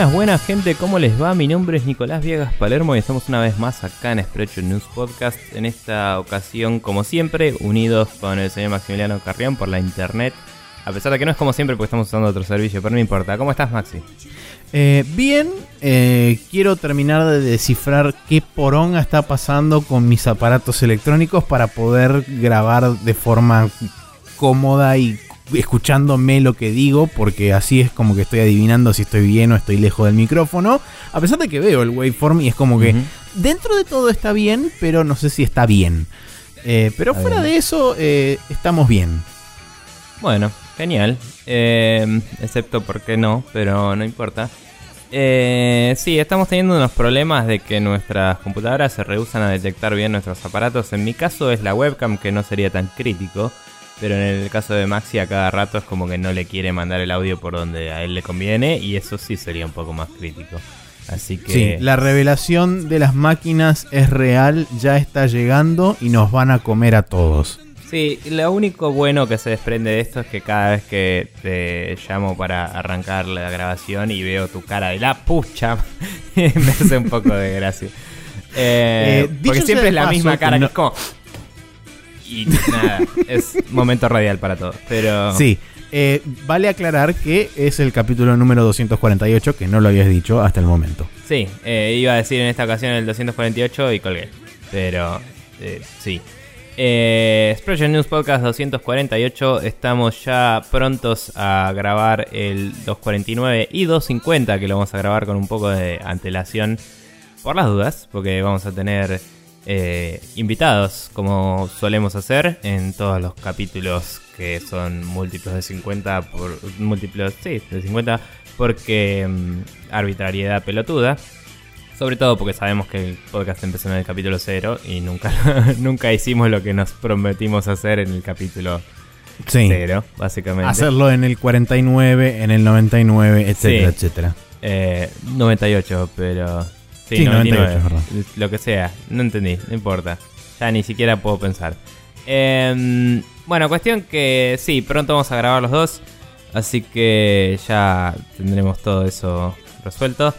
Buenas, buenas gente, ¿cómo les va? Mi nombre es Nicolás Viegas Palermo y estamos una vez más acá en Sprecho News Podcast. En esta ocasión, como siempre, unidos con el señor Maximiliano Carrión por la internet. A pesar de que no es como siempre porque estamos usando otro servicio, pero no importa. ¿Cómo estás, Maxi? Eh, bien, eh, quiero terminar de descifrar qué poronga está pasando con mis aparatos electrónicos para poder grabar de forma cómoda y escuchándome lo que digo, porque así es como que estoy adivinando si estoy bien o estoy lejos del micrófono. A pesar de que veo el waveform y es como que dentro de todo está bien, pero no sé si está bien. Eh, pero fuera de eso, eh, estamos bien. Bueno, genial. Eh, excepto porque no, pero no importa. Eh, sí, estamos teniendo unos problemas de que nuestras computadoras se rehusan a detectar bien nuestros aparatos. En mi caso es la webcam, que no sería tan crítico. Pero en el caso de Maxi, a cada rato es como que no le quiere mandar el audio por donde a él le conviene. Y eso sí sería un poco más crítico. Así que. Sí, la revelación de las máquinas es real, ya está llegando y nos van a comer a todos. Sí, lo único bueno que se desprende de esto es que cada vez que te llamo para arrancar la grabación y veo tu cara de la pucha, me hace un poco de gracia. Eh, Eh, porque siempre es la paso, misma cara, que es como... Y nada, es momento radial para todo. Pero Sí, eh, vale aclarar que es el capítulo número 248, que no lo habías dicho hasta el momento. sí, eh, iba a decir en esta ocasión el 248 y colgué. Pero eh, sí. Eh, Expression News Podcast 248. Estamos ya prontos a grabar el 249 y 250, que lo vamos a grabar con un poco de antelación por las dudas, porque vamos a tener eh, invitados, como solemos hacer en todos los capítulos que son múltiplos de 50 por múltiplos, sí, de 50, porque mm, arbitrariedad pelotuda. Sobre todo porque sabemos que el podcast empezó en el capítulo 0 y nunca, nunca hicimos lo que nos prometimos hacer en el capítulo Sí. 0, básicamente. Hacerlo en el 49, en el 99, etcétera, Sí. etcétera. Eh, 98, pero. Sí, Sí, 99. 98, es verdad. Lo que sea, no entendí, no importa. Ya ni siquiera puedo pensar. Em, bueno, cuestión que sí, pronto vamos a grabar los dos. Así que ya tendremos todo eso resuelto.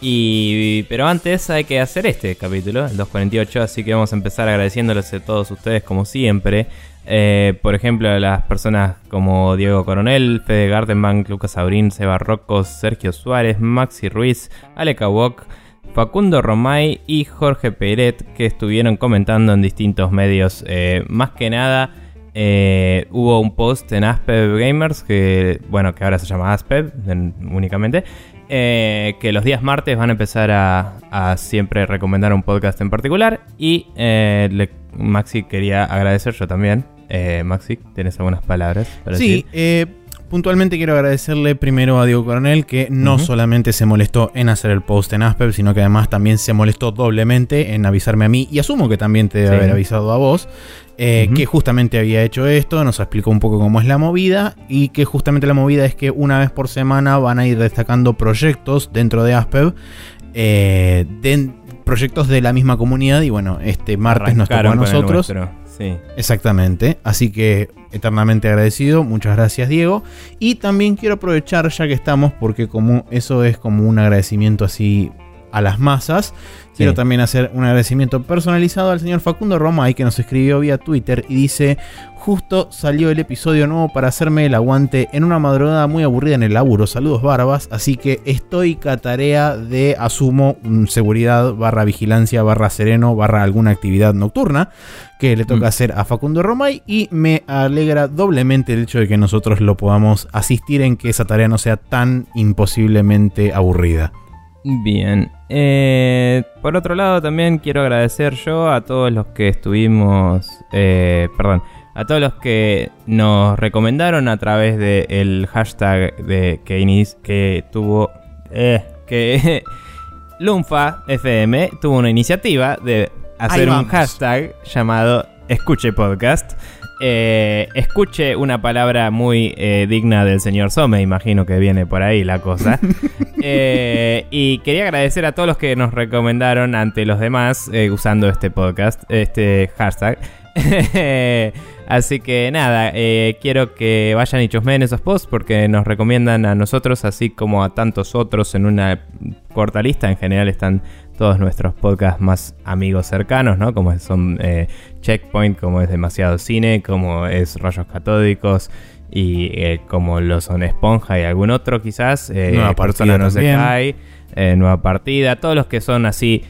Y, pero antes hay que hacer este capítulo, el 248, así que vamos a empezar agradeciéndoles a todos ustedes como siempre. Eh, por ejemplo, a las personas como Diego Coronel, Fede Gardenbank, Lucas Abrín, Seba Rocco, Sergio Suárez, Maxi Ruiz, Aleka Wok, Facundo Romay y Jorge Peret que estuvieron comentando en distintos medios. Eh, más que nada, eh, hubo un post en Aspev Gamers, que bueno, que ahora se llama Aspev en- únicamente, eh, que los días martes van a empezar a, a siempre recomendar un podcast en particular. Y le- Maxi quería agradecer yo también. Eh, Maxi, ¿tienes algunas palabras? para Sí, decir? Puntualmente quiero agradecerle primero a Diego Coronel que no solamente se molestó en hacer el post en Asper, sino que además también se molestó doblemente en avisarme a mí y asumo que también te debe Sí. haber avisado a vos. eh, que justamente había hecho esto, nos explicó un poco cómo es la movida y que justamente la movida es que una vez por semana van a ir destacando proyectos dentro de Aspev, eh, de- proyectos de la misma comunidad y bueno, este martes nos tocó a Arrancaron nosotros. Sí. Exactamente, así que eternamente agradecido, muchas gracias Diego. Y también quiero aprovechar ya que estamos, porque como eso es como un agradecimiento así a las masas, quiero también hacer un agradecimiento personalizado al señor Facundo Romay que nos escribió vía Twitter y dice, justo salió el episodio nuevo para hacerme el aguante en una madrugada muy aburrida en el laburo, saludos barbas, así que estoy catarea de, asumo, seguridad barra vigilancia barra sereno barra alguna actividad nocturna que le toca Mm. hacer a Facundo Romay y me alegra doblemente el hecho de que nosotros lo podamos asistir en que esa tarea no sea tan imposiblemente aburrida. Bien. Eh, por otro lado, también quiero agradecer yo a todos los que estuvimos. eh, perdón. A todos los que nos recomendaron a través del hashtag de que, inis- que tuvo. eh, que Lunfa FM tuvo una iniciativa de hacer un hashtag llamado Escuche Podcast. Eh, escuche una palabra muy eh, digna del señor Some, imagino que viene por ahí la cosa. Eh, y quería agradecer a todos los que nos recomendaron ante los demás eh, usando este podcast, este hashtag. Así que nada, quiero que vayan y chusmeen esos posts porque nos recomiendan a nosotros, así como a tantos otros en una corta lista. En general están todos nuestros podcasts más amigos cercanos, ¿no? Como son eh, Checkpoint, como es Demasiado Cine, como es Rollos Catódicos y eh, como lo son Esponja y algún otro quizás. Nueva Partida no se también. cae, eh, Nueva Partida, todos los que son así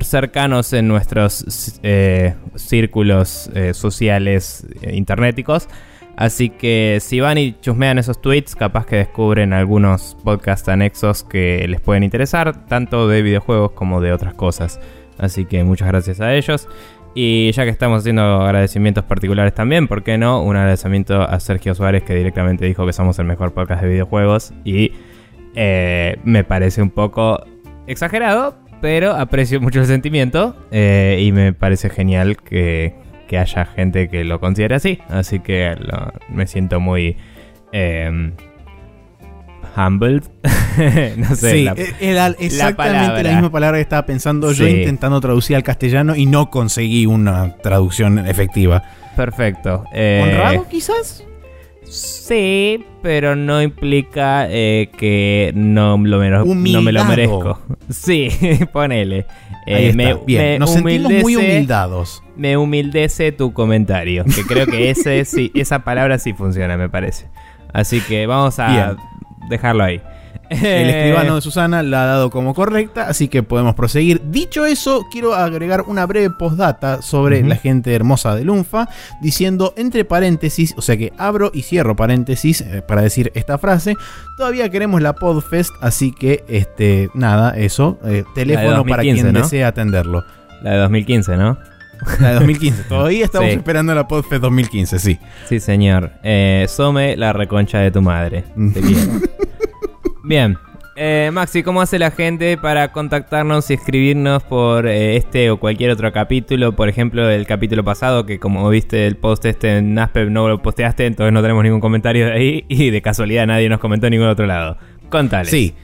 cercanos en nuestros eh, círculos eh, sociales eh, internéticos. Así que si van y chusmean esos tweets, capaz que descubren algunos podcasts anexos que les pueden interesar, tanto de videojuegos como de otras cosas. Así que muchas gracias a ellos. Y ya que estamos haciendo agradecimientos particulares también, ¿por qué no? Un agradecimiento a Sergio Suárez que directamente dijo que somos el mejor podcast de videojuegos y eh, me parece un poco exagerado, pero aprecio mucho el sentimiento eh, y me parece genial que, que haya gente que lo considere así. Así que me siento muy eh, humbled. no sé. sí, la- eh, era exactamente la, misma palabra que estaba pensando yo intentando traducir al castellano y no conseguí una traducción efectiva. perfecto. Eh, ¿Honrado quizás? Sí, pero no implica eh, que no, lo mero- no me lo merezco. Sí, ponele. Eh, Ahí está. me, Bien, me nos sentimos muy humildece- humildados. Me humildece tu comentario. Que creo que ese sí, esa palabra sí funciona, me parece. Así que vamos a Bien. Dejarlo ahí. El escribano de Susana la ha dado como correcta, así que podemos proseguir. Dicho eso, quiero agregar una breve postdata sobre la gente hermosa de Lunfa, diciendo entre paréntesis, o sea que abro y cierro paréntesis eh, para decir esta frase. Todavía queremos la Podfest, así que este nada, eso, eh, teléfono para 2015, quien ¿no? desee atenderlo. La de 2015, ¿no? La de 2015. Todavía estamos Sí. esperando la Podfest 2015, sí. Sí, señor. Eh, Some, la reconcha de tu madre. Te quiero. Bien. Eh, Maxi, ¿cómo hace la gente para contactarnos y escribirnos por eh, este o cualquier otro capítulo? Por ejemplo, el capítulo pasado, que como viste el post este en Aspep no lo posteaste, entonces no tenemos ningún comentario de ahí y de casualidad nadie nos comentó en ningún otro lado. Contale. Sí.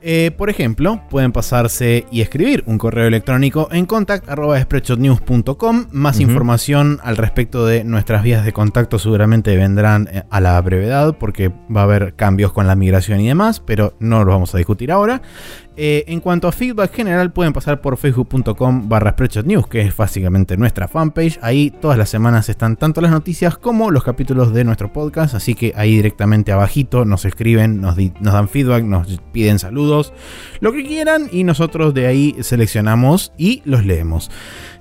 Eh, por ejemplo, pueden pasarse y escribir un correo electrónico en contact.spreadshotnews.com. Más información al respecto de nuestras vías de contacto seguramente vendrán eh, a la brevedad porque va a haber cambios con la migración y demás, pero no los vamos a discutir ahora. Eh, en cuanto a feedback general, pueden pasar por facebook.com barra News, que es básicamente nuestra fanpage. Ahí todas las semanas están tanto las noticias como los capítulos de nuestro podcast, así que ahí directamente abajito nos escriben, nos, dan feedback, nos piden saludos, lo que quieran y nosotros de ahí seleccionamos y los leemos.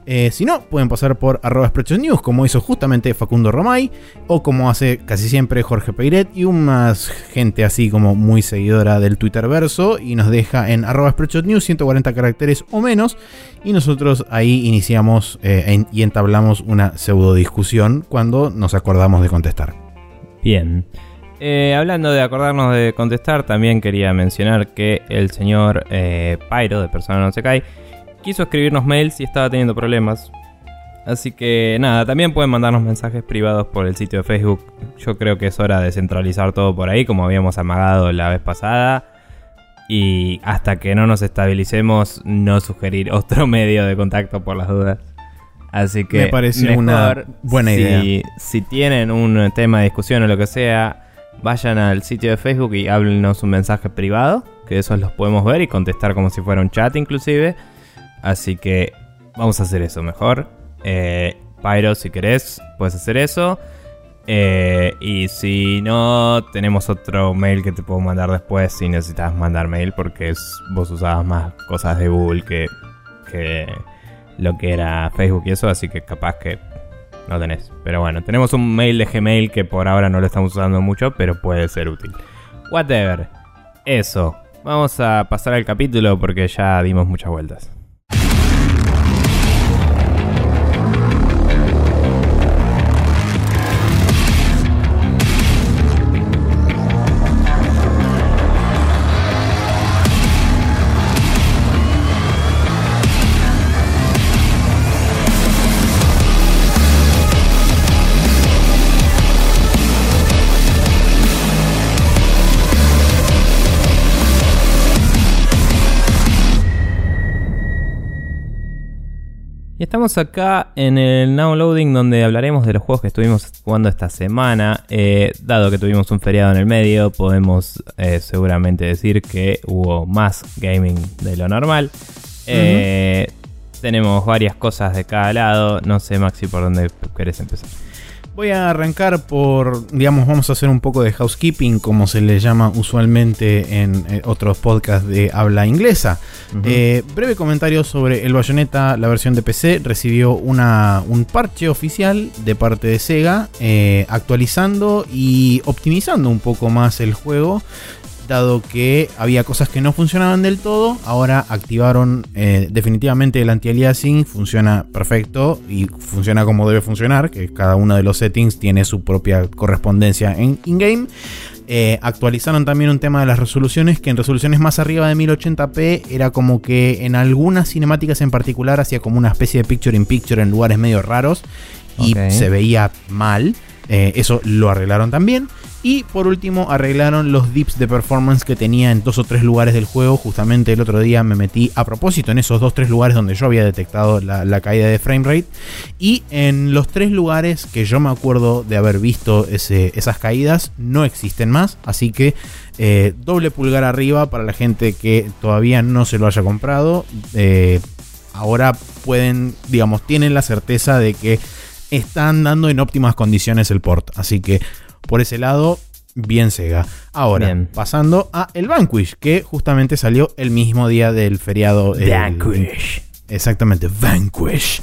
Eh, si no, pueden pasar por arroba News, como hizo justamente Facundo Romay, o como hace casi siempre Jorge Peiret, y más gente así como muy seguidora del Twitter verso, y nos deja en arroba News 140 caracteres o menos, y nosotros ahí iniciamos eh, y entablamos una pseudo discusión cuando nos acordamos de contestar. Bien. Eh, hablando de acordarnos de contestar, también quería mencionar que el señor Pyro, de Persona No Se Cae, quiso escribirnos mails y estaba teniendo problemas. Así que nada, también pueden mandarnos mensajes privados por el sitio de Facebook. Yo creo que es hora de centralizar todo por ahí, como habíamos amagado la vez pasada. Y hasta que no nos estabilicemos, no sugerir otro medio de contacto por las dudas. Así que Me parece una buena si- idea. Si tienen un tema de discusión o lo que sea, vayan al sitio de Facebook y háblenos un mensaje privado, que esos los podemos ver y contestar como si fuera un chat inclusive. Así que vamos a hacer eso mejor. Eh, Pyro, si querés, puedes hacer eso. Eh, y si no, tenemos otro mail que te puedo mandar después si necesitas mandar mail, porque vos usabas más cosas de Google que, que lo que era Facebook y eso, así que capaz que no tenés. Pero bueno, tenemos un mail de Gmail que por ahora no lo estamos usando mucho, pero puede ser útil. Whatever. Eso. Vamos a pasar al capítulo porque ya dimos muchas vueltas. Y estamos acá en el Now Loading donde hablaremos de los juegos que estuvimos jugando esta semana. Eh, dado que tuvimos un feriado en el medio, podemos eh, seguramente decir que hubo más gaming de lo normal. Eh, tenemos varias cosas de cada lado. No sé, Maxi, por dónde querés empezar. Voy a arrancar por, digamos, vamos a hacer un poco de housekeeping, como se le llama usualmente en eh, otros podcasts de habla inglesa. Eh, breve comentario sobre el Bayonetta, la versión de PC, recibió una, un parche oficial de parte de Sega, eh, actualizando y optimizando un poco más el juego dado que había cosas que no funcionaban del todo, ahora activaron eh, definitivamente el anti-aliasing, funciona perfecto y funciona como debe funcionar, que cada uno de los settings tiene su propia correspondencia en in-game. Eh, actualizaron también un tema de las resoluciones, que en resoluciones más arriba de 1080p era como que en algunas cinemáticas en particular hacía como una especie de picture in picture en lugares medio raros y se veía mal. Eh, eso lo arreglaron también. Y por último arreglaron los dips de performance que tenía en dos o tres lugares del juego. Justamente el otro día me metí a propósito en esos dos o tres lugares donde yo había detectado la, caída de framerate. Y en los tres lugares que yo me acuerdo de haber visto esas caídas no existen más. Así que eh, doble pulgar arriba para la gente que todavía no se lo haya comprado. Eh, ahora pueden, digamos, tienen la certeza de que están dando en óptimas condiciones el port. Así que por ese lado, bien Sega. Ahora, pasando a el Vanquish, que justamente salió el mismo día del feriado. Vanquish. exactamente, Vanquish.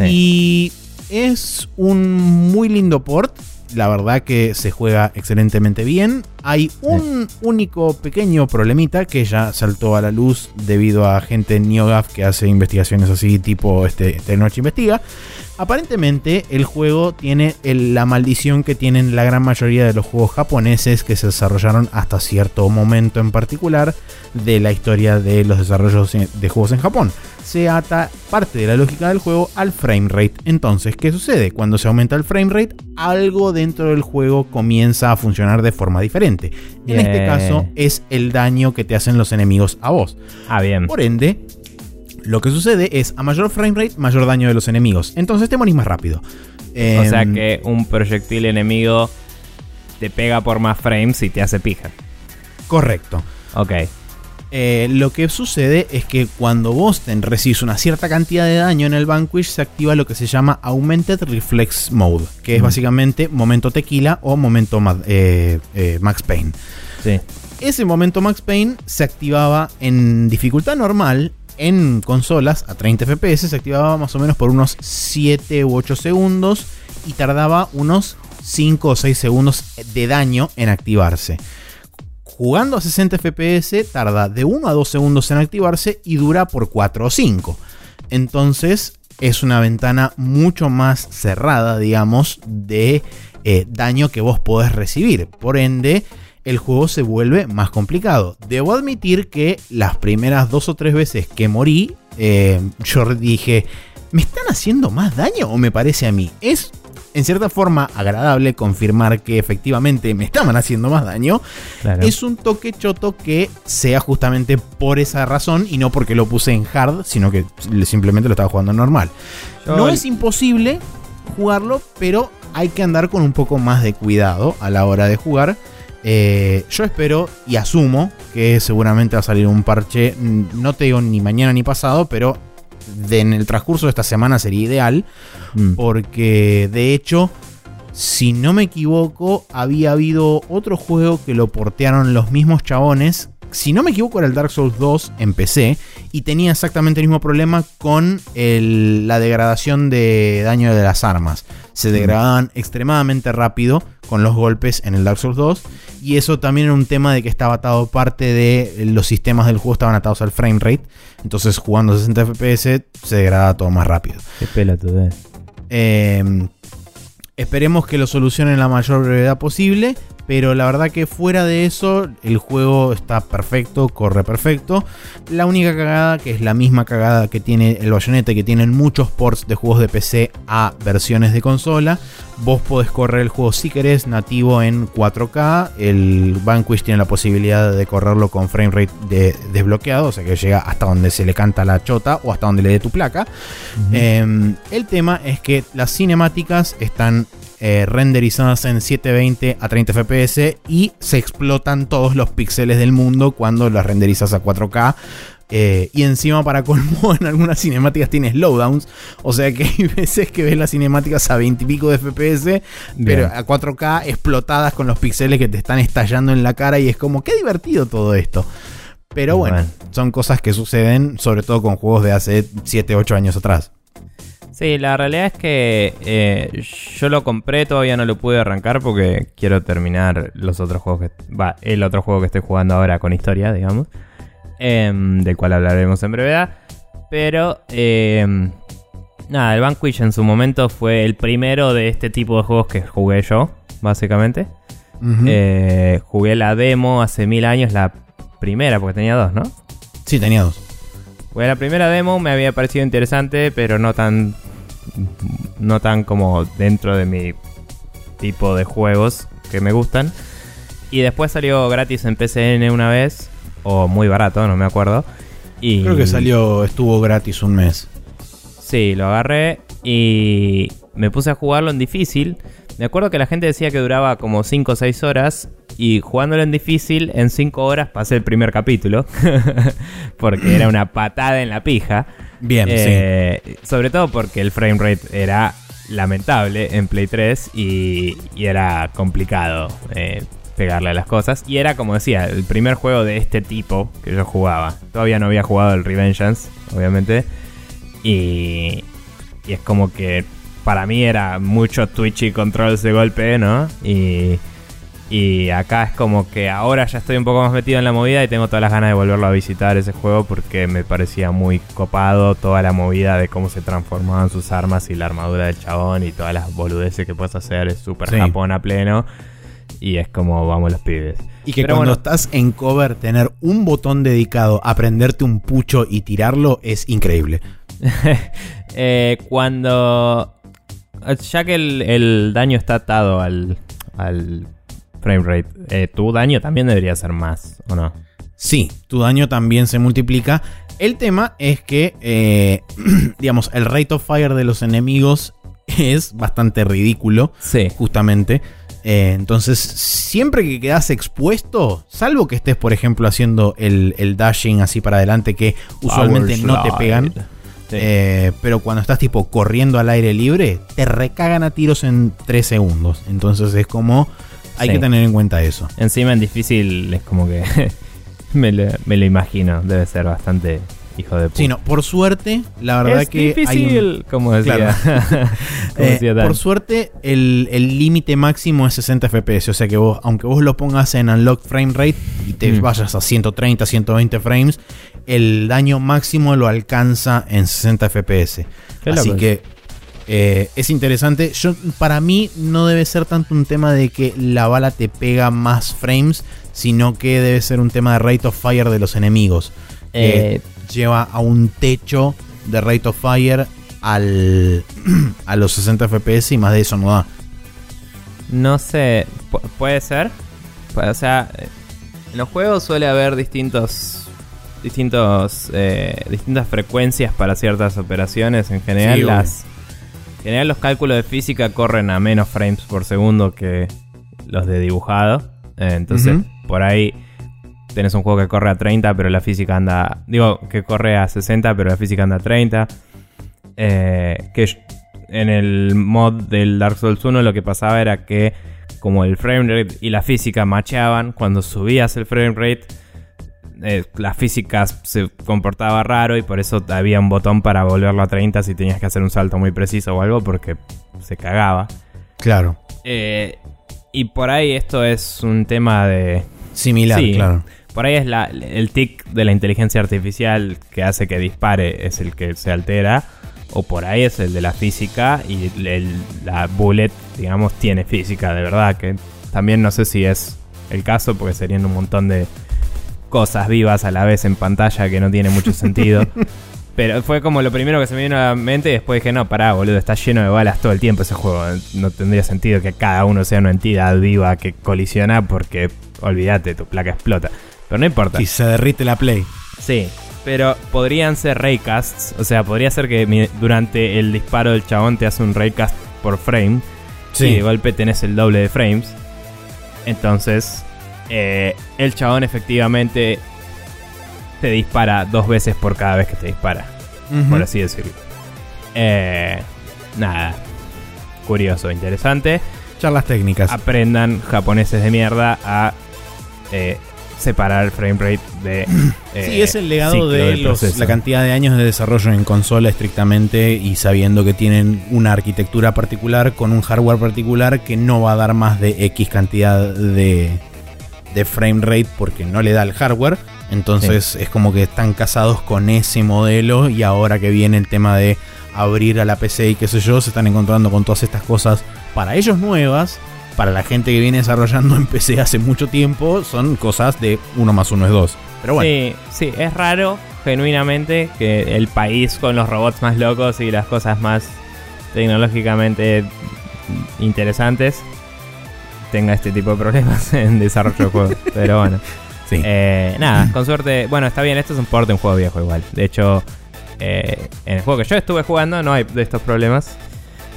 Y es un muy lindo port. La verdad que se juega excelentemente bien. Hay un único pequeño problemita que ya saltó a la luz debido a gente en NeoGAF que hace investigaciones así tipo este, este Noche Investiga. Aparentemente el juego tiene la maldición que tienen la gran mayoría de los juegos japoneses que se desarrollaron hasta cierto momento en particular de la historia de los desarrollos de juegos en Japón. Se ata parte de la lógica del juego al frame rate. Entonces, ¿qué sucede? Cuando se aumenta el frame rate, algo dentro del juego comienza a funcionar de forma diferente. En este caso es el daño que te hacen los enemigos a vos. Ah, bien. Por ende, lo que sucede es a mayor frame rate, mayor daño de los enemigos. Entonces te morís más rápido. o sea em, que un proyectil enemigo te pega por más frames y te hace pija. Correcto. Ok. Eh, lo que sucede es que cuando vos te recibís una cierta cantidad de daño en el Vanquish, se activa lo que se llama Augmented Reflex Mode, que es básicamente momento tequila o momento eh, eh, Max Payne. Sí. Ese momento Max Payne se activaba en dificultad normal en consolas a 30 FPS se activaba más o menos por unos 7 u 8 segundos y tardaba unos 5 o 6 segundos de daño en activarse. Jugando a 60 FPS tarda de 1 a 2 segundos en activarse y dura por 4 o 5. Entonces es una ventana mucho más cerrada, digamos, de eh, daño que vos podés recibir. Por ende, el juego se vuelve más complicado. Debo admitir que las primeras dos o tres veces que morí, eh, yo dije, ¿me están haciendo más daño o me parece a mí? Es en cierta forma agradable confirmar que efectivamente me estaban haciendo más daño. Es un toque choto que sea justamente por esa razón y no porque lo puse en hard, sino que simplemente lo estaba jugando normal. no es imposible jugarlo, pero hay que andar con un poco más de cuidado a la hora de jugar eh, yo espero y asumo que seguramente va a salir un parche, mm, no te digo ni mañana ni pasado, pero en el transcurso de esta semana sería ideal, mm. porque de hecho, si no me equivoco, había habido otro juego que lo portearon los mismos chabones. Si no me equivoco, era el Dark Souls 2 en PC y tenía exactamente el mismo problema con la degradación de daño de las armas. Se mm. degradaban extremadamente rápido con los golpes en el Dark Souls 2. Y eso también era un tema de que estaba atado parte de los sistemas del juego, estaban atados al frame rate. Entonces jugando 60 FPS se degrada todo más rápido. Qué pela eh, esperemos que lo solucionen la mayor brevedad posible. Pero la verdad que fuera de eso, el juego está perfecto, corre perfecto. La única cagada, que es la misma cagada que tiene el Bayonetta, que tienen muchos ports de juegos de PC a versiones de consola. Vos podés correr el juego si querés nativo en 4K. El Vanquish tiene la posibilidad de correrlo con framerate de, desbloqueado, o sea que llega hasta donde se le canta la chota o hasta donde le dé tu placa. Em, el tema es que las cinemáticas están eh, renderizadas en 720 a 30 fps y se explotan todos los píxeles del mundo cuando las renderizas a 4K. Eh, y encima, para colmo, en algunas cinemáticas tienes slowdowns. O sea que hay veces que ves las cinemáticas a 20 y pico de FPS, pero a 4K explotadas con los píxeles que te están estallando en la cara. Y es como, qué divertido todo esto. Pero bueno, Bueno. son cosas que suceden, sobre todo con juegos de hace 7, 8 años atrás. Sí, la realidad es que eh, yo lo compré, todavía no lo pude arrancar porque quiero terminar los otros juegos que... Va, el otro juego que estoy jugando ahora con historia, digamos. em, del cual hablaremos en brevedad. Pero... em, nada, el Vanquish en su momento fue el primero de este tipo de juegos que jugué yo, básicamente. Eh, jugué la demo hace mil años, la primera, porque tenía dos, ¿no? sí, tenía dos. Pues la primera demo me había parecido interesante, pero no tan. No tan como dentro de mi tipo de juegos que me gustan. Y después salió gratis en PCN una vez, o muy barato, no me acuerdo. Y Creo que salió, estuvo gratis un mes. Sí, lo agarré y me puse a jugarlo en difícil. Me acuerdo que la gente decía que duraba como 5 o 6 horas y jugándolo en difícil, en 5 horas pasé el primer capítulo. porque era una patada en la pija. Bien, Eh, Sobre todo porque el frame rate era lamentable en Play 3 y, y era complicado eh, pegarle a las cosas. Y era, como decía, el primer juego de este tipo que yo jugaba. Todavía no había jugado el Revengeance, obviamente. Y, y es como que para mí era mucho Twitch y controls de golpe, ¿no? Y, y acá es como que ahora ya estoy un poco más metido en la movida y tengo todas las ganas de volverlo a visitar ese juego porque me parecía muy copado toda la movida de cómo se transformaban sus armas y la armadura del chabón y todas las boludeces que puedes hacer. Es súper Sí. Japón a pleno y es como vamos los pibes. Y que Pero cuando bueno. estás en cover, tener un botón dedicado a prenderte un pucho y tirarlo es increíble. Eh, cuando. Ya que el, el daño está atado al, al frame rate, eh, tu daño también debería ser más, ¿o no? Sí, tu daño también se multiplica. El tema es que, eh, digamos, el rate of fire de los enemigos es bastante ridículo, Sí. justamente. Eh, entonces, siempre que quedas expuesto, salvo que estés, por ejemplo, haciendo el, el dashing así para adelante, que usualmente no te pegan. Sí. Eh, pero cuando estás tipo corriendo al aire libre, te recagan a tiros en 3 segundos. Entonces es como. Hay Sí. que tener en cuenta eso. Encima en difícil es como que me, lo, me lo imagino, debe ser bastante hijo de puta. Sí, no, por suerte, la verdad es que. hay un- difícil, como decía. como Eh, decía por suerte, el el límite máximo es 60 FPS. O sea que vos, aunque vos lo pongas en Unlocked Frame Rate y te Mm. vayas a 130, 120 frames, el daño máximo lo alcanza en 60 FPS. Así que eh, es interesante. Yo, para mí no debe ser tanto un tema de que la bala te pega más frames, sino que debe ser un tema de rate of fire de los enemigos. Eh, lleva a un techo de rate of fire al, a los 60 FPS y más de eso no da. No sé, pu- puede ser. O sea, en los juegos suele haber distintos, distintos, eh, distintas frecuencias para ciertas operaciones. En general, Sí, las, general los cálculos de física corren a menos frames por segundo que los de dibujado. Eh, entonces, por ahí tenés un juego que corre a 30, pero la física anda, digo, que corre a 60, pero la física anda a 30. Eh, que en el mod del Dark Souls 1 lo que pasaba era que como el frame rate y la física macheaban, cuando subías el frame rate, eh, la física se comportaba raro y por eso había un botón para volverlo a 30 si tenías que hacer un salto muy preciso o algo porque se cagaba. Claro. Eh, y por ahí esto es un tema de... Similar, Sí. claro. Por ahí es la- el tic de la inteligencia artificial que hace que dispare, es el que se altera. O por ahí es el de la física y el- la bullet, digamos, tiene física de verdad, que También no sé si es el caso, porque serían un montón de cosas vivas a la vez en pantalla que no tiene mucho sentido. Pero fue como lo primero que se me vino a la mente y después dije, no, pará, boludo, está lleno de balas todo el tiempo ese juego. No tendría sentido que cada uno sea una entidad viva que colisiona porque, olvídate, tu placa explota. Pero no importa. Si se derrite la Play. Sí, pero podrían ser raycasts. O sea, podría ser que durante el disparo del chabón te hace un raycast por frame. Sí. Y de golpe tenés el doble de frames. Entonces, eh, el chabón efectivamente te dispara dos veces por cada vez que te dispara. Por así decirlo. Eh, nada. Curioso, interesante. Charlas técnicas. Aprendan japoneses de mierda a eh, separar el frame rate de. eh, Sí, es el legado de los- la cantidad de años de desarrollo en consola estrictamente y sabiendo que tienen una arquitectura particular con un hardware particular que no va a dar más de X cantidad de, de frame rate porque no le da el hardware. Entonces es como que están casados con ese modelo y ahora que viene el tema de abrir a la PC y qué sé yo, se están encontrando con todas estas cosas para ellos nuevas. Para la gente que viene desarrollando en PC hace mucho tiempo, son cosas de 1 más 1 es 2. Pero bueno. Sí, sí, es raro, genuinamente, que el país con los robots más locos y las cosas más tecnológicamente interesantes tenga este tipo de problemas en desarrollo de juegos. Pero bueno. Sí. Eh, nada, con suerte. Bueno, está bien, esto es un port de un juego viejo igual. De hecho, eh, en el juego que yo estuve jugando no hay de estos problemas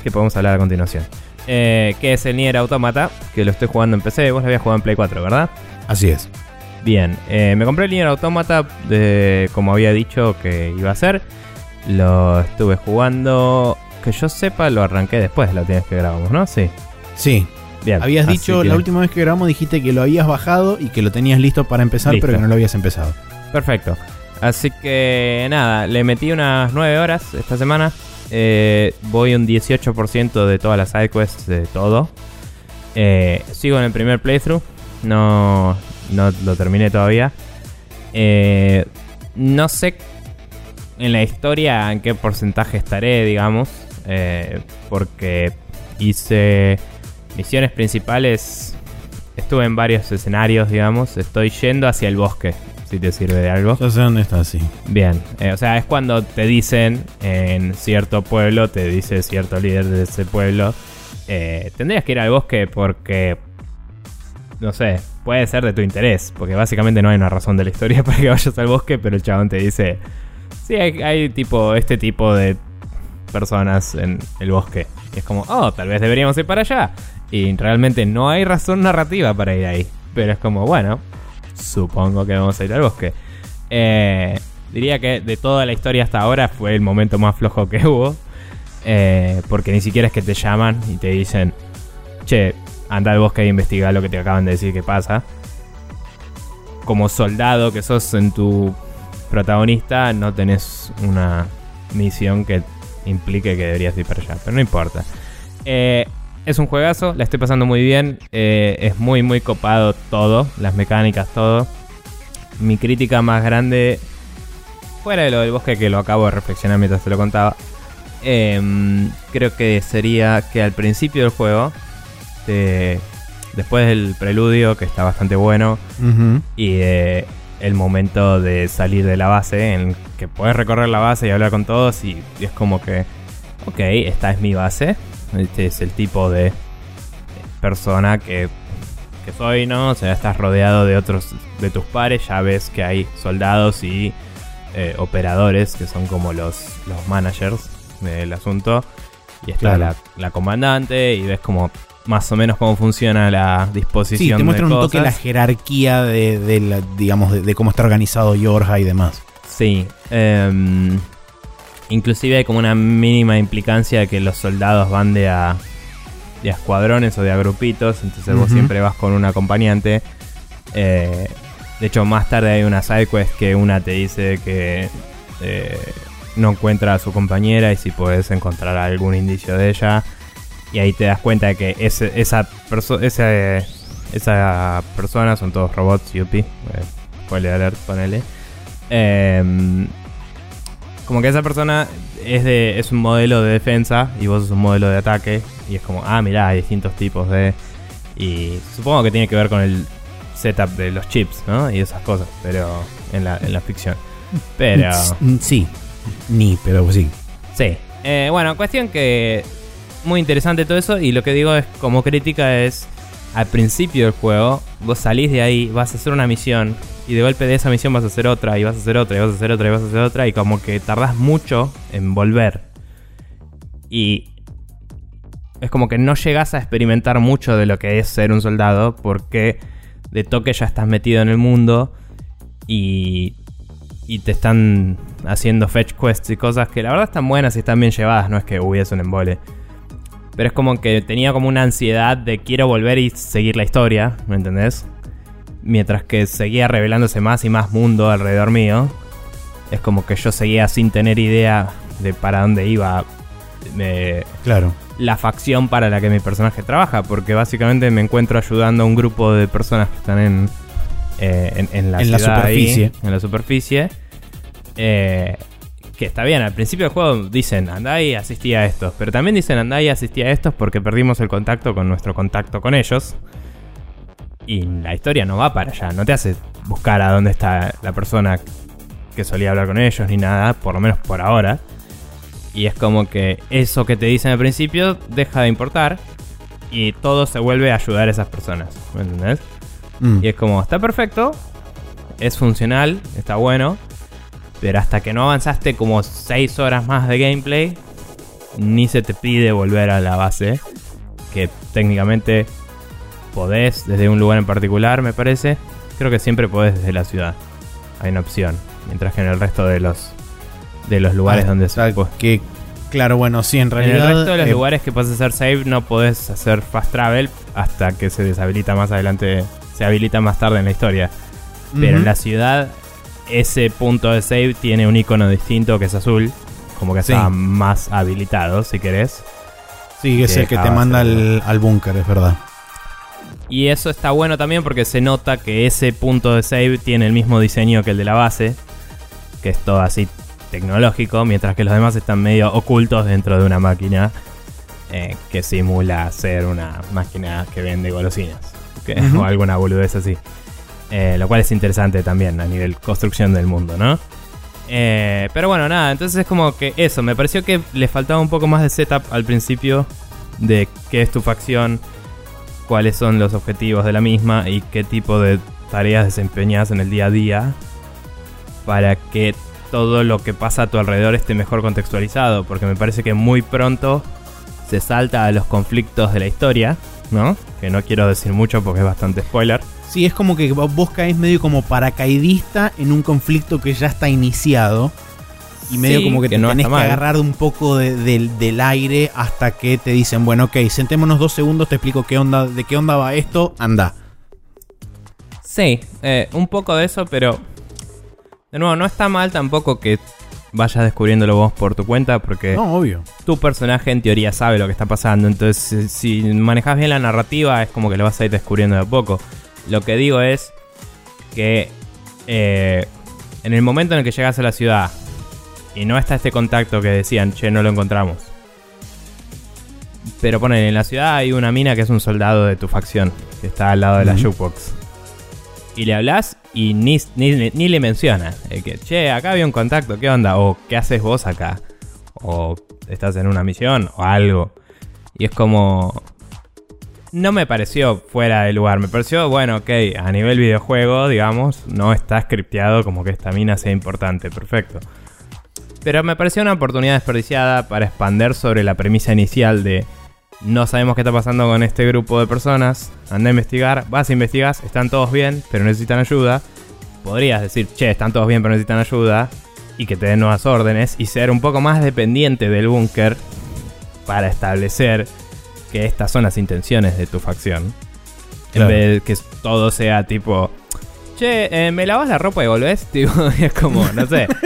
que podemos hablar a continuación. Eh, que es el Nier Automata, que lo estoy jugando en PC. Vos lo habías jugado en Play 4, ¿verdad? Así es. Bien, eh, me compré el Nier Automata de, como había dicho que iba a ser. Lo estuve jugando. Que yo sepa, lo arranqué después de la última vez que grabamos, ¿no? Sí. Sí. Bien. Habías dicho que- la última vez que grabamos, dijiste que lo habías bajado y que lo tenías listo para empezar, Listo. pero que no lo habías empezado. Perfecto. Así que nada, le metí unas 9 horas esta semana. Eh, voy un 18% de todas las sidequests, de todo. Eh, sigo en el primer playthrough. No, no lo terminé todavía. Eh, no sé en la historia en qué porcentaje estaré, digamos. eh, porque hice misiones principales. Estuve en varios escenarios, digamos. Estoy yendo hacia el bosque, si te sirve de algo. Ya sé dónde está, sí. Bien, eh, o sea, es cuando te dicen en cierto pueblo, te dice cierto líder de ese pueblo, eh, tendrías que ir al bosque porque, no sé, puede ser de tu interés, porque básicamente no hay una razón de la historia para que vayas al bosque, pero el chabón te dice, sí, hay, hay tipo, este tipo de personas en el bosque. Y es como, oh, tal vez deberíamos ir para allá. Y realmente no hay razón narrativa para ir ahí. Pero es como, bueno, supongo que vamos a ir al bosque. Eh, diría que de toda la historia hasta ahora fue el momento más flojo que hubo. Eh, porque ni siquiera es que te llaman y te dicen, che, anda al bosque e investiga lo que te acaban de decir que pasa. Como soldado que sos en tu protagonista, no tenés una misión que implique que deberías ir para allá. Pero no importa. Eh, es un juegazo, la estoy pasando muy bien. eh, es muy, muy copado todo. Las mecánicas, todo. Mi crítica más grande, fuera de lo del bosque que lo acabo de reflexionar mientras te lo contaba, em, creo que sería que al principio del juego, te- después del preludio, que está bastante bueno, y eh, el momento de salir de la base, en que puedes recorrer la base y hablar con todos, y, y es como que, ok, esta es mi base, este es el tipo de persona que, que soy, ¿no? O sea, estás rodeado de otros, de tus pares, ya ves que hay soldados y eh, operadores, que son como los, los managers del asunto, y está Claro. la, la comandante, y ves como más o menos cómo funciona la Sí, disposición te muestra de un toque la jerarquía de, de la, digamos, de, de cómo está organizado Yorja y demás. Sí. em, inclusive hay como una mínima implicancia de que los soldados van de a, de a escuadrones o de a grupitos. Entonces vos siempre vas con un acompañante. Eh, de hecho, más tarde hay una sidequest que una te dice que eh, no encuentra a su compañera y si puedes encontrar algún indicio de ella. Y ahí te das cuenta de que ese, esa, perso- ese- esa persona son todos robots, yupi. Eh, spoiler alert, ponele. Em, como que esa persona es de es un modelo de defensa y vos sos un modelo de ataque y es como, ah, mirá, hay distintos tipos de Y supongo que tiene que ver con el setup de los chips, ¿no? Y esas cosas, pero en la, en la ficción. Pero... Mm, Sí, ni, pero sí. Sí. Eh, bueno, cuestión que muy interesante todo eso y lo que digo es como crítica es al principio del juego vos salís de ahí, vas a hacer una misión y de golpe de esa misión vas a hacer otra y vas a hacer otra y vas a hacer otra y vas a hacer otra y como que tardás mucho en volver. Y es como que no llegas a experimentar mucho de lo que es ser un soldado porque de toque ya estás metido en el mundo y y te están haciendo fetch quests y cosas que la verdad están buenas y están bien llevadas, no es que hubiese un embole. Pero es como que tenía como una ansiedad de quiero volver y seguir la historia, ¿me entendés? Mientras que seguía revelándose más y más mundo alrededor mío. Es como que yo seguía sin tener idea de para dónde iba eh, Claro. la facción para la que mi personaje trabaja, porque básicamente me encuentro ayudando a un grupo de personas que están en, eh, en, en la En la ciudad ahí, superficie. en la superficie. eh, que está bien, al principio del juego dicen andá y asistí a estos, pero también dicen andá y asistí a estos porque perdimos el contacto con nuestro contacto con ellos. Y la historia no va para allá, no te hace buscar a dónde está la persona que solía hablar con ellos ni nada, por lo menos por ahora. Y es como que eso que te dicen al principio deja de importar y todo se vuelve a ayudar a esas personas. ¿Me entendés? Mm. Y es como, está perfecto, es funcional, está bueno, pero hasta que no avanzaste como 6 horas más de gameplay, ni se te pide volver a la base, que técnicamente podés desde un lugar en particular, me parece. Creo que siempre podés desde la ciudad. Hay una opción, mientras que en el resto de los de los lugares Ah, donde se que claro, bueno, sí, en en realidad. el resto de los eh, lugares que puedes hacer save no podés hacer fast travel hasta que se deshabilita más adelante, se habilita más tarde en la historia. Pero en la ciudad ese punto de save tiene un icono distinto que es azul, como que Sí. está más habilitado si querés. Sí, es el que te manda al búnker, es verdad. Y eso está bueno también porque se nota que ese punto de save tiene el mismo diseño que el de la base, que es todo así tecnológico, mientras que los demás están medio ocultos dentro de una máquina eh, que simula ser una máquina que vende golosinas que- o alguna boludez así. Eh, lo cual es interesante también a nivel construcción del mundo, ¿no? Eh, pero bueno, nada, entonces es como que eso, me pareció que le faltaba un poco más de setup al principio de qué es tu facción, cuáles son los objetivos de la misma y qué tipo de tareas desempeñas en el día a día para que todo lo que pasa a tu alrededor esté mejor contextualizado, porque me parece que muy pronto se salta a los conflictos de la historia, ¿no? Que no quiero decir mucho porque es bastante spoiler. Sí, es como que vos caes medio como paracaidista en un conflicto que ya está iniciado. Y medio Sí, como que, que te no tenés que agarrar un poco de- del- del aire hasta que te dicen, bueno, ok, sentémonos dos segundos, te explico qué onda, de qué onda va esto, anda. Sí, eh, un poco de eso, pero de nuevo, no está mal tampoco que vayas descubriéndolo vos por tu cuenta, porque No, obvio. tu personaje en teoría sabe lo que está pasando. Entonces, si si manejas bien la narrativa, es como que lo vas a ir descubriendo de a poco. Lo que digo es que eh, en el momento en el que llegas a la ciudad y no está este contacto que decían, che, no lo encontramos. Pero ponen, en la ciudad hay una mina que es un soldado de tu facción, que está al lado de la jukebox. Y le hablas y ni, ni, ni le mencionas. eh, que, che, acá había un contacto, ¿qué onda? O ¿qué haces vos acá? O estás en una misión o algo. Y es como... No me pareció fuera de lugar, me pareció, bueno, ok, a nivel videojuego, digamos, no está scripteado como que esta mina sea importante, perfecto. Pero me pareció una oportunidad desperdiciada para expander sobre la premisa inicial de no sabemos qué está pasando con este grupo de personas, anda a investigar, vas a investigar, están todos bien, pero necesitan ayuda. Podrías decir, che, están todos bien, pero necesitan ayuda, y que te den nuevas órdenes, y ser un poco más dependiente del búnker para establecer que estas son las intenciones de tu facción. Claro. En vez de que todo sea tipo, che, eh, ¿me lavas la ropa y volvés? Tipo, es como, no sé.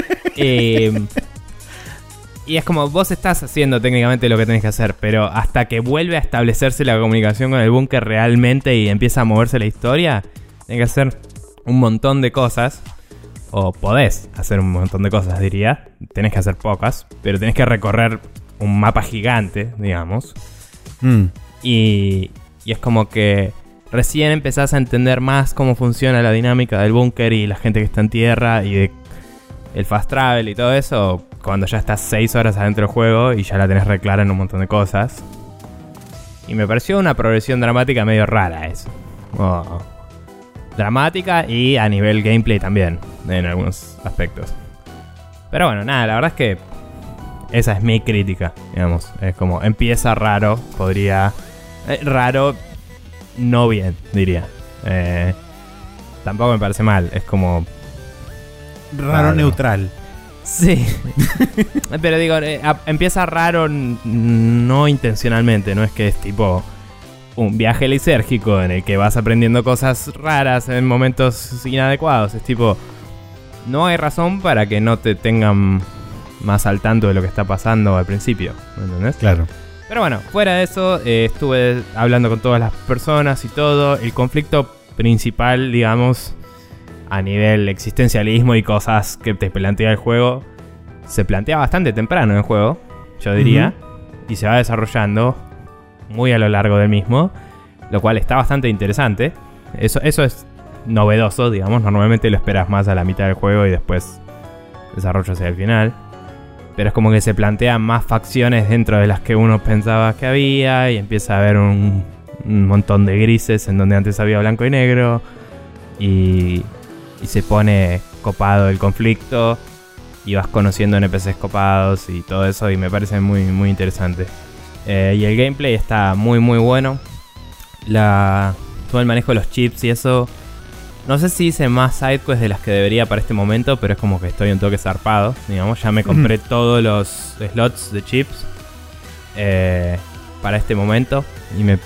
Eh, y es como, vos estás haciendo técnicamente lo que tenés que hacer, pero hasta que vuelve a establecerse la comunicación con el búnker realmente y empieza a moverse la historia, tenés que hacer un montón de cosas. O podés hacer un montón de cosas, diría. Tenés que hacer pocas, pero tenés que recorrer un mapa gigante, digamos. Mm. Y, y es como que recién empezás a entender más cómo funciona la dinámica del búnker y la gente que está en tierra y de el fast travel y todo eso, cuando ya estás 6 horas adentro del juego y ya la tenés reclara en un montón de cosas. Y me pareció una progresión dramática medio rara eso. Oh. Dramática y a nivel gameplay también, en algunos aspectos. Pero bueno, nada, la verdad es que esa es mi crítica, digamos. Es como, empieza raro, podría... eh, raro, no bien, diría. Eh, tampoco me parece mal, es como... Raro Raro. neutral. Sí. Pero digo, eh, a- empieza raro n- no intencionalmente, no es que es tipo un viaje lisérgico en el que vas aprendiendo cosas raras en momentos inadecuados. Es tipo, no hay razón para que no te tengan más al tanto de lo que está pasando al principio. ¿me ¿Entendés? Claro. Pero bueno, fuera de eso, eh, estuve hablando con todas las personas y todo. El conflicto principal, digamos, a nivel existencialismo y cosas que te plantea el juego, se plantea bastante temprano en el juego, yo diría, y se va desarrollando muy a lo largo del mismo, lo cual está bastante interesante. Eso, eso es novedoso, digamos, normalmente lo esperas más a la mitad del juego y después desarrollo hacia el final. Pero es como que se plantean más facciones dentro de las que uno pensaba que había y empieza a haber un, un montón de grises en donde antes había blanco y negro y, y se pone copado el conflicto y vas conociendo NPCs copados y todo eso y me parece muy, muy interesante. Eh, y el gameplay está muy muy bueno. La, todo el manejo de los chips y eso. No sé si hice más sidequests de las que debería para este momento, pero es como que estoy un toque zarpado. Digamos, ya me compré todos los slots de chips eh, para este momento. Y me,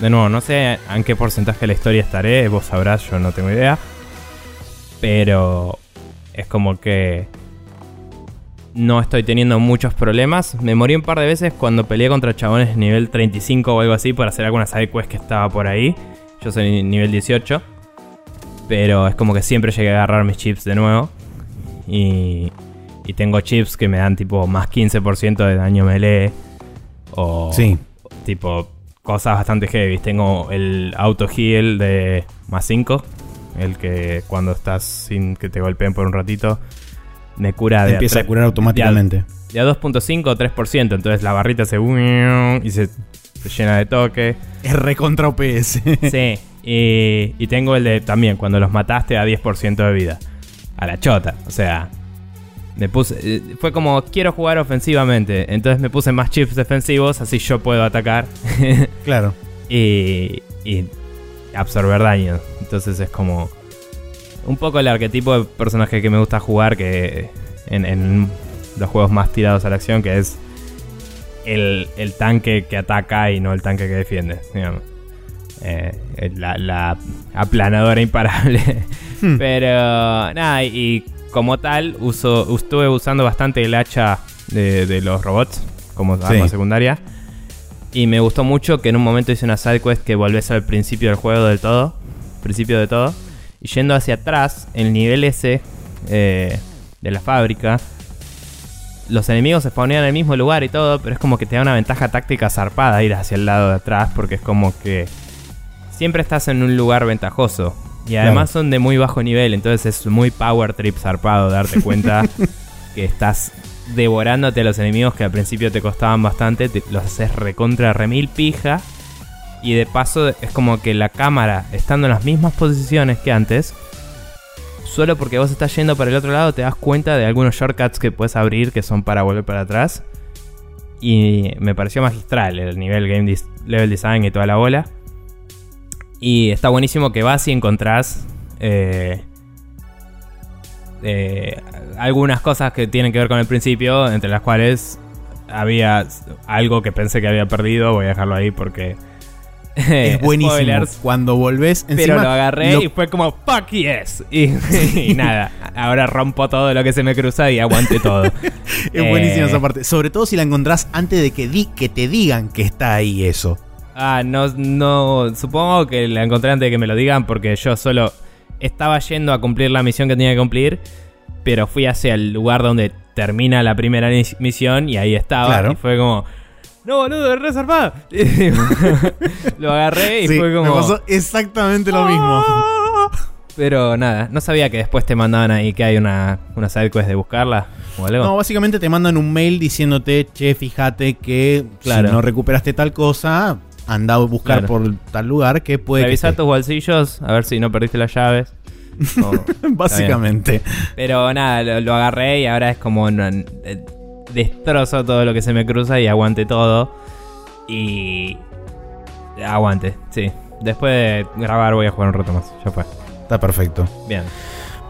de nuevo, no sé en qué porcentaje de la historia estaré, vos sabrás, yo no tengo idea. Pero es como que no estoy teniendo muchos problemas. Me morí un par de veces cuando peleé contra chabones nivel 35 o algo así por hacer alguna sidequest que estaba por ahí. Yo soy nivel 18. Pero es como que siempre llegué a agarrar mis chips de nuevo. Y, y tengo chips que me dan tipo más 15% de daño melee. O Sí. tipo cosas bastante heavy. Tengo el auto heal de más 5. El que cuando estás sin que te golpeen por un ratito. Me cura de Empieza a curar automáticamente. de a 2.5 o 3%. Entonces la barrita se y se, se llena de toque. Es recontra OPS. Sí. Y, y tengo el de también, cuando los mataste a 10% de vida. A la chota. O sea. Me puse. eh, Fue como quiero jugar ofensivamente. Entonces me puse más chips defensivos. Así yo puedo atacar. claro. y, y absorber daño. Entonces es como un poco el arquetipo de personaje que me gusta jugar que en, en los juegos más tirados a la acción, que es el, el tanque que ataca y no el tanque que defiende, digamos. Eh, la, la aplanadora imparable. Hmm. Pero nada, y como tal, uso, estuve usando bastante el hacha de, de los robots como arma Sí. secundaria. Y me gustó mucho que en un momento hice una sidequest que volvés al principio del juego del todo. Principio de todo. Y yendo hacia atrás, el nivel ese eh, de la fábrica, los enemigos se ponían en el mismo lugar y todo, pero es como que te da una ventaja táctica zarpada ir hacia el lado de atrás, porque es como que siempre estás en un lugar ventajoso. Y además son de muy bajo nivel, entonces es muy power trip zarpado darte cuenta que estás devorándote a los enemigos que al principio te costaban bastante, te- los haces recontra remil pija. Y de paso es como que la cámara, estando en las mismas posiciones que antes, solo porque vos estás yendo para el otro lado te das cuenta de algunos shortcuts que puedes abrir que son para volver para atrás. Y me pareció magistral el nivel game level design y toda la bola. Y está buenísimo que vas y encontrás eh, eh, algunas cosas que tienen que ver con el principio, entre las cuales había algo que pensé que había perdido. Voy a dejarlo ahí porque. Es buenísimo. spoilers. Cuando volvés, Pero lo agarré lo- y fue como, fuck yes. Y, y nada, ahora rompo todo lo que se me cruza y aguante todo. Es buenísima Eh, esa parte. Sobre todo si la encontrás antes de que, di que te digan que está ahí eso. Ah, no, no, supongo que la encontré antes de que me lo digan porque yo solo estaba yendo a cumplir la misión que tenía que cumplir, pero fui hacia el lugar donde termina la primera misión y ahí estaba. Claro. Y fue como, no, boludo, es reservado. lo agarré y Sí, fue como. Me pasó exactamente lo mismo. Pero nada, no sabía que después te mandaban ahí que hay una, una side quest de buscarla o algo. No, básicamente te mandan un mail diciéndote, che, fíjate que Claro. si no recuperaste tal cosa, anda a buscar Claro. por tal lugar que puede que Revisa esté". tus bolsillos, a ver si no perdiste las llaves. Básicamente. Pero nada, lo, lo agarré y ahora es como eh, destrozo todo lo que se me cruza y aguante todo. Y aguante, sí. Después de grabar voy a jugar un rato más. Ya fue. Está perfecto. Bien.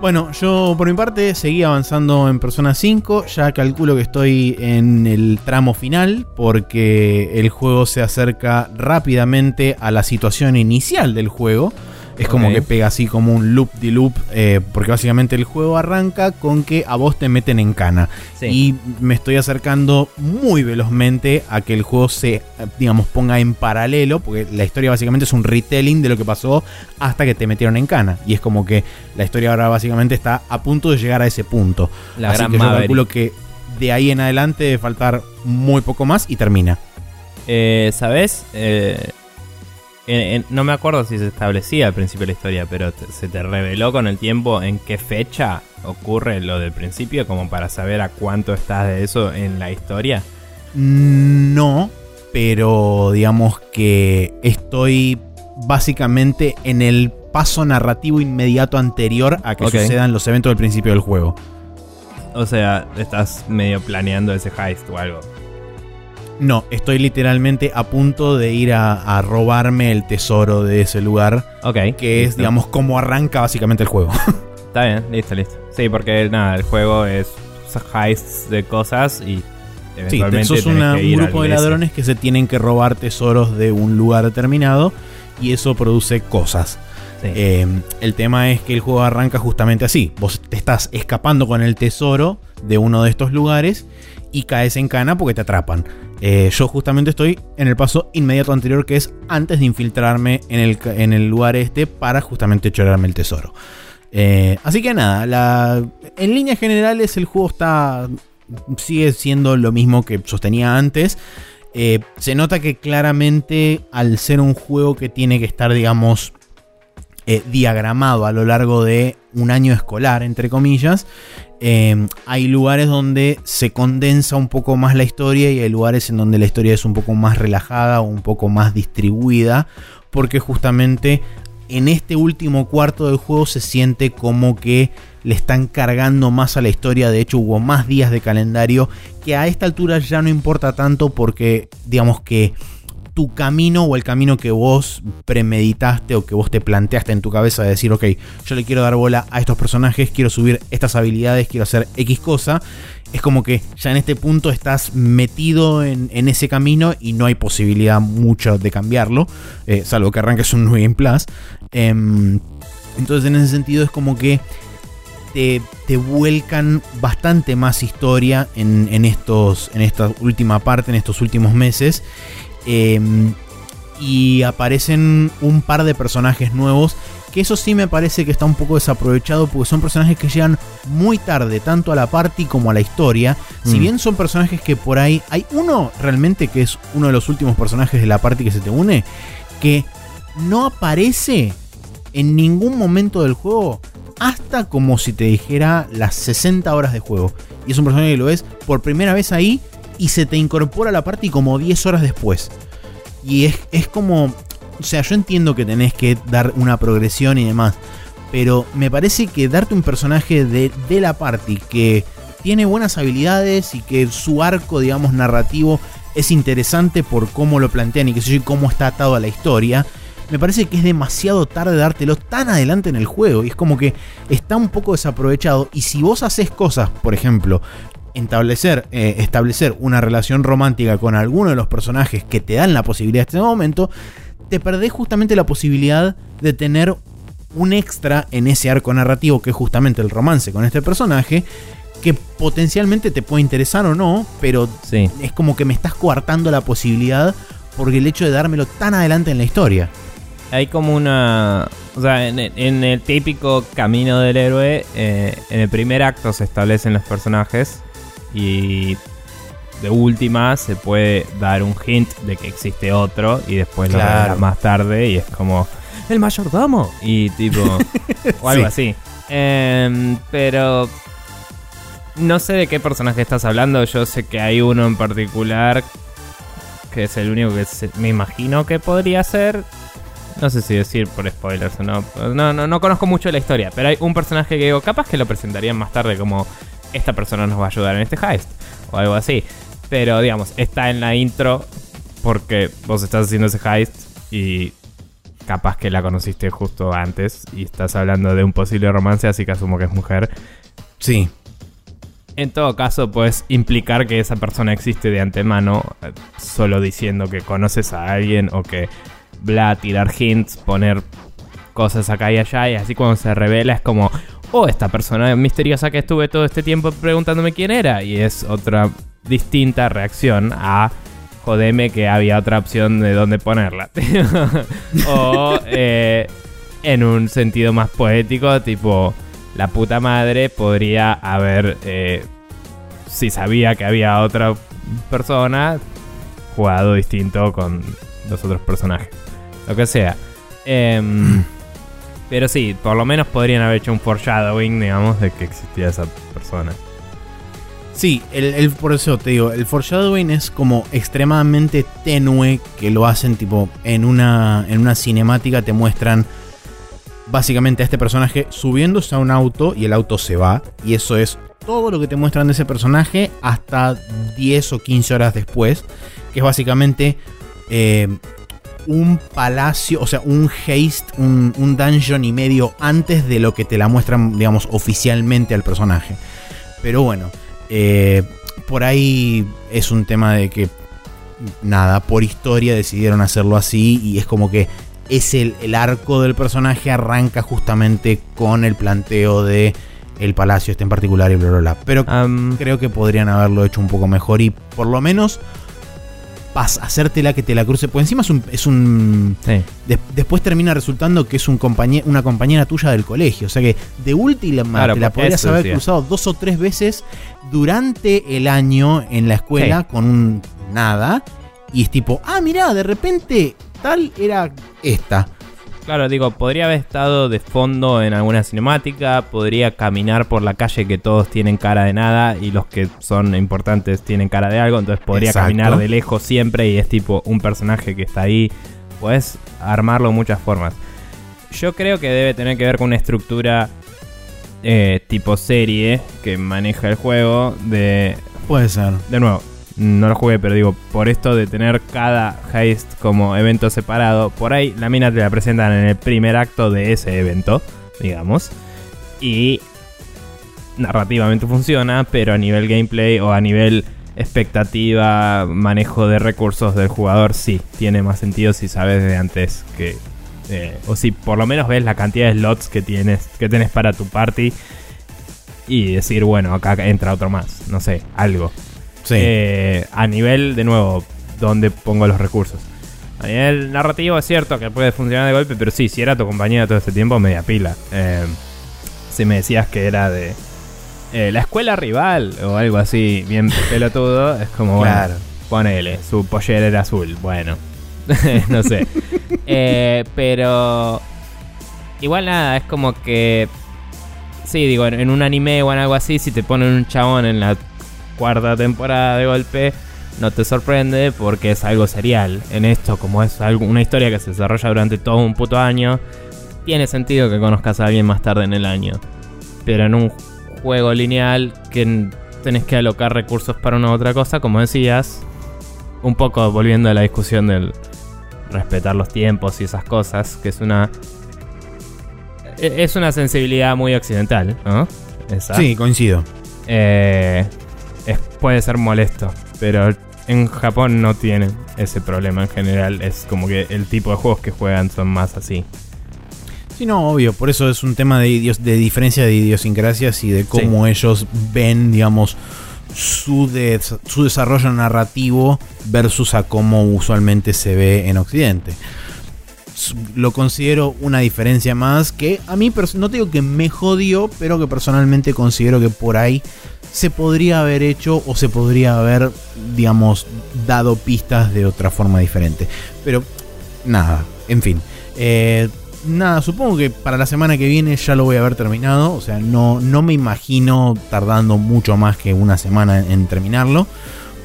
Bueno, yo por mi parte seguí avanzando en Persona 5, ya calculo que estoy en el tramo final porque el juego se acerca rápidamente a la situación inicial del juego. Es como que pega así como un loop de loop, eh, porque básicamente el juego arranca con que a vos te meten en cana. Sí. Y me estoy acercando muy velozmente a que el juego se, digamos, ponga en paralelo, porque la historia básicamente es un retelling de lo que pasó hasta que te metieron en cana. Y es como que la historia ahora básicamente está a punto de llegar a ese punto. La Así gran que yo Maverick. calculo que de ahí en adelante debe faltar muy poco más y termina. Eh, ¿Sabes? Eh, en- en- no me acuerdo si se establecía al principio de la historia, pero te- se te reveló con el tiempo en qué fecha ocurre lo del principio, como para saber a cuánto estás de eso en la historia. No, pero digamos que estoy básicamente en el paso narrativo inmediato anterior a que sucedan los eventos del principio del juego. O sea, estás medio planeando ese heist o algo. No, estoy literalmente a punto de ir a, a robarme el tesoro de ese lugar, Ok. que es, digamos, cómo arranca básicamente el juego. Está bien, listo, listo. Sí, porque nada, el juego es heists de cosas y Sí, sos una- un grupo de ladrones que se tienen que robar tesoros de un lugar determinado y eso produce cosas. Sí. Eh, el tema es que el juego arranca justamente así. Vos te estás escapando con el tesoro de uno de estos lugares y caes en cana porque te atrapan. Eh, yo justamente estoy en el paso inmediato anterior que es antes de infiltrarme en el, en el lugar este para justamente chorarme el tesoro. Eh, así que nada, en líneas generales el juego está sigue siendo lo mismo que sostenía antes. Eh, se nota que claramente al ser un juego que tiene que estar, digamos, diagramado a lo largo de un año escolar, entre comillas, eh, hay lugares donde se condensa un poco más la historia y hay lugares en donde la historia es un poco más relajada o un poco más distribuida, porque justamente en este último cuarto del juego se siente como que le están cargando más a la historia. De hecho, hubo más días de calendario que a esta altura ya no importa tanto porque, digamos que tu camino o el camino que vos premeditaste o que vos te planteaste en tu cabeza de decir, ok, yo le quiero dar bola a estos personajes, quiero subir estas habilidades, quiero hacer X cosa, es como que ya en este punto estás metido en, ese camino y no hay posibilidad mucho de cambiarlo, eh, salvo que arranques un New Game Plus. Em, entonces en ese sentido es como que te, vuelcan bastante más historia en estos, en esta última parte, en estos últimos meses. Eh, y aparecen un par de personajes nuevos. Que eso sí me parece que está un poco desaprovechado porque son personajes que llegan muy tarde, tanto a la party como a la historia. Si Mm. bien son personajes que por ahí. Hay uno realmente que es uno de los últimos personajes de la party que se te une. Que no aparece en ningún momento del juego. Hasta como si te dijera las 60 horas de juego. Y es un personaje que lo ves por primera vez ahí. Y se te incorpora a la party como 10 horas después. Y es, es como. O sea, yo entiendo que tenés que dar una progresión y demás. Pero me parece que darte un personaje de, de la party que tiene buenas habilidades y que su arco, digamos, narrativo es interesante por cómo lo plantean y que sé yo, cómo está atado a la historia. Me parece que es demasiado tarde dártelo tan adelante en el juego. Y es como que está un poco desaprovechado. Y si vos haces cosas, por ejemplo, establecer, eh, establecer una relación romántica con alguno de los personajes que te dan la posibilidad en este momento, te perdés justamente la posibilidad de tener un extra en ese arco narrativo que es justamente el romance con este personaje, que potencialmente te puede interesar o no, pero Sí. es como que me estás coartando la posibilidad porque el hecho de dármelo tan adelante en la historia. Hay como una. O sea, en, en el típico camino del héroe, eh, en el primer acto se establecen los personajes y de última se puede dar un hint de que existe otro y después lo revelas más tarde y es como el mayordomo y tipo o algo así. Em, pero no sé de qué personaje estás hablando. Yo sé que hay uno en particular que es el único que se- me imagino que podría ser. No sé si decir por spoilers o no. No, no. no conozco mucho la historia, pero hay un personaje que digo, capaz que lo presentarían más tarde como esta persona nos va a ayudar en este heist o algo así. Pero digamos, está en la intro porque vos estás haciendo ese heist y capaz que la conociste justo antes y estás hablando de un posible romance, así que asumo que es mujer. Sí. En todo caso, puedes implicar que esa persona existe de antemano, solo diciendo que conoces a alguien o que bla, tirar hints, poner cosas acá y allá, y así cuando se revela es como, oh, esta persona misteriosa que estuve todo este tiempo preguntándome quién era, y es otra distinta reacción a, jodeme que había otra opción de dónde ponerla. o eh, en un sentido más poético, tipo, la puta madre podría haber, eh, si sabía que había otra persona, jugado distinto con los otros personajes. Lo que sea. Em, pero sí, por lo menos podrían haber hecho un foreshadowing, digamos, de que existía esa persona. Sí, el, el- por eso te digo, el foreshadowing es como extremadamente tenue que lo hacen tipo en una, en una cinemática te muestran básicamente a este personaje subiéndose a un auto y el auto se va y eso es todo lo que te muestran de ese personaje hasta 10 o 15 horas después, que es básicamente eh, un palacio, o sea, un haste, un, un dungeon y medio antes de lo que te la muestran, digamos, oficialmente al personaje. Pero bueno, eh, por ahí es un tema de que, nada, por historia decidieron hacerlo así y es como que es el, el arco del personaje arranca justamente con el planteo de el palacio este en particular y bla bla bla. Pero creo que podrían haberlo hecho un poco mejor y por lo menos pas, hacértela que te la cruce. Pues encima es un. Es un sí. de- después termina resultando que es un compañe- una compañera tuya del colegio. O sea que de última Claro, te la porque podrías haber decía. cruzado dos o tres veces durante el año en la escuela Sí. con un nada. Y es tipo, ah, mirá, de repente tal era esta. Claro, digo, podría haber estado de fondo en alguna cinemática, podría caminar por la calle que todos tienen cara de nada y los que son importantes tienen cara de algo, entonces podría Exacto. caminar de lejos siempre y es tipo un personaje que está ahí. Puedes armarlo de muchas formas. Yo creo que debe tener que ver con una estructura eh, tipo serie que maneja el juego de Puede ser. de nuevo, no lo jugué, pero digo, por esto de tener cada heist como evento separado, por ahí la mina te la presentan en el primer acto de ese evento, digamos. Y narrativamente funciona, pero a nivel gameplay o a nivel expectativa, manejo de recursos del jugador, sí, tiene más sentido si sabes de antes que... eh, o si por lo menos ves la cantidad de slots que tienes, que tenés para tu party y decir, bueno, acá entra otro más, no sé, algo. Sí. Eh, a nivel, de nuevo, donde pongo los recursos. A nivel narrativo es cierto que puede funcionar de golpe, pero sí, si era tu compañía todo este tiempo, media pila. Eh, si me decías que era de eh, la escuela rival o algo así, bien pelotudo, es como, bueno, Claro. ponele, su pollera era azul, bueno, no sé. Eh, pero igual nada, es como que... Sí, digo, en, en un anime o en algo así, si te ponen un chabón en la cuarta temporada de golpe, no te sorprende porque es algo serial. En esto, como es algo, una historia que se desarrolla durante todo un puto año, tiene sentido que conozcas a alguien más tarde en el año. Pero en un juego lineal que tenés que alocar recursos para una u otra cosa, como decías, un poco volviendo a la discusión del respetar los tiempos y esas cosas, que es una... e- Es una sensibilidad muy occidental, ¿no? Esa. Sí, coincido. Eh, es- puede ser molesto, pero en Japón no tienen ese problema en general. Es como que el tipo de juegos que juegan son más así. Sí, no, obvio. Por eso es un tema de, idios- de diferencia de idiosincrasias y de cómo ellos ven, digamos, su, des- su desarrollo narrativo versus a cómo usualmente se ve en Occidente. Lo considero una diferencia más que a mí, no te digo que me jodió, pero que personalmente considero que por ahí se podría haber hecho o se podría haber, digamos, dado pistas de otra forma diferente. Pero nada, en fin. Eh, nada, supongo que para la semana que viene ya lo voy a haber terminado. O sea, no, no me imagino tardando mucho más que una semana en, terminarlo.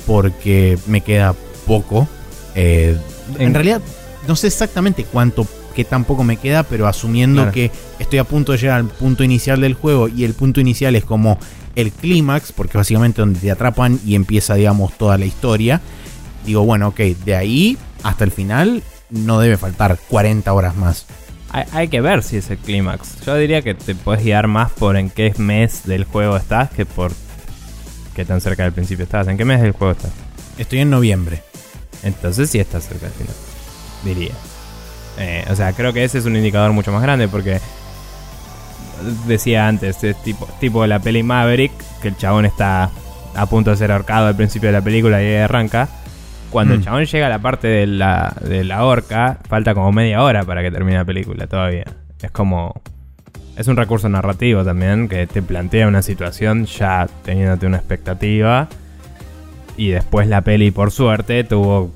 Porque me queda poco. Eh, en realidad, no sé exactamente cuánto que tampoco me queda, pero asumiendo que estoy a punto de llegar al punto inicial del juego y el punto inicial es como el clímax, porque básicamente donde te atrapan y empieza, digamos, toda la historia. Digo, bueno, ok, de ahí hasta el final no debe faltar 40 horas más. Hay, que ver si es el clímax. Yo diría que te puedes guiar más por en qué mes del juego estás que por qué tan cerca del principio estás. ¿En qué mes del juego estás? Estoy en noviembre. Entonces sí estás cerca del final. Diría. Eh, o sea, creo que ese es un indicador mucho más grande porque decía antes, es tipo, tipo de la peli Maverick, que el chabón está a punto de ser ahorcado al principio de la película y ahí arranca. Cuando el mm. chabón llega a la parte de la, de la horca, falta como media hora para que termine la película todavía. Es como... Es un recurso narrativo también que te plantea una situación ya teniéndote una expectativa. Y después la peli, por suerte, tuvo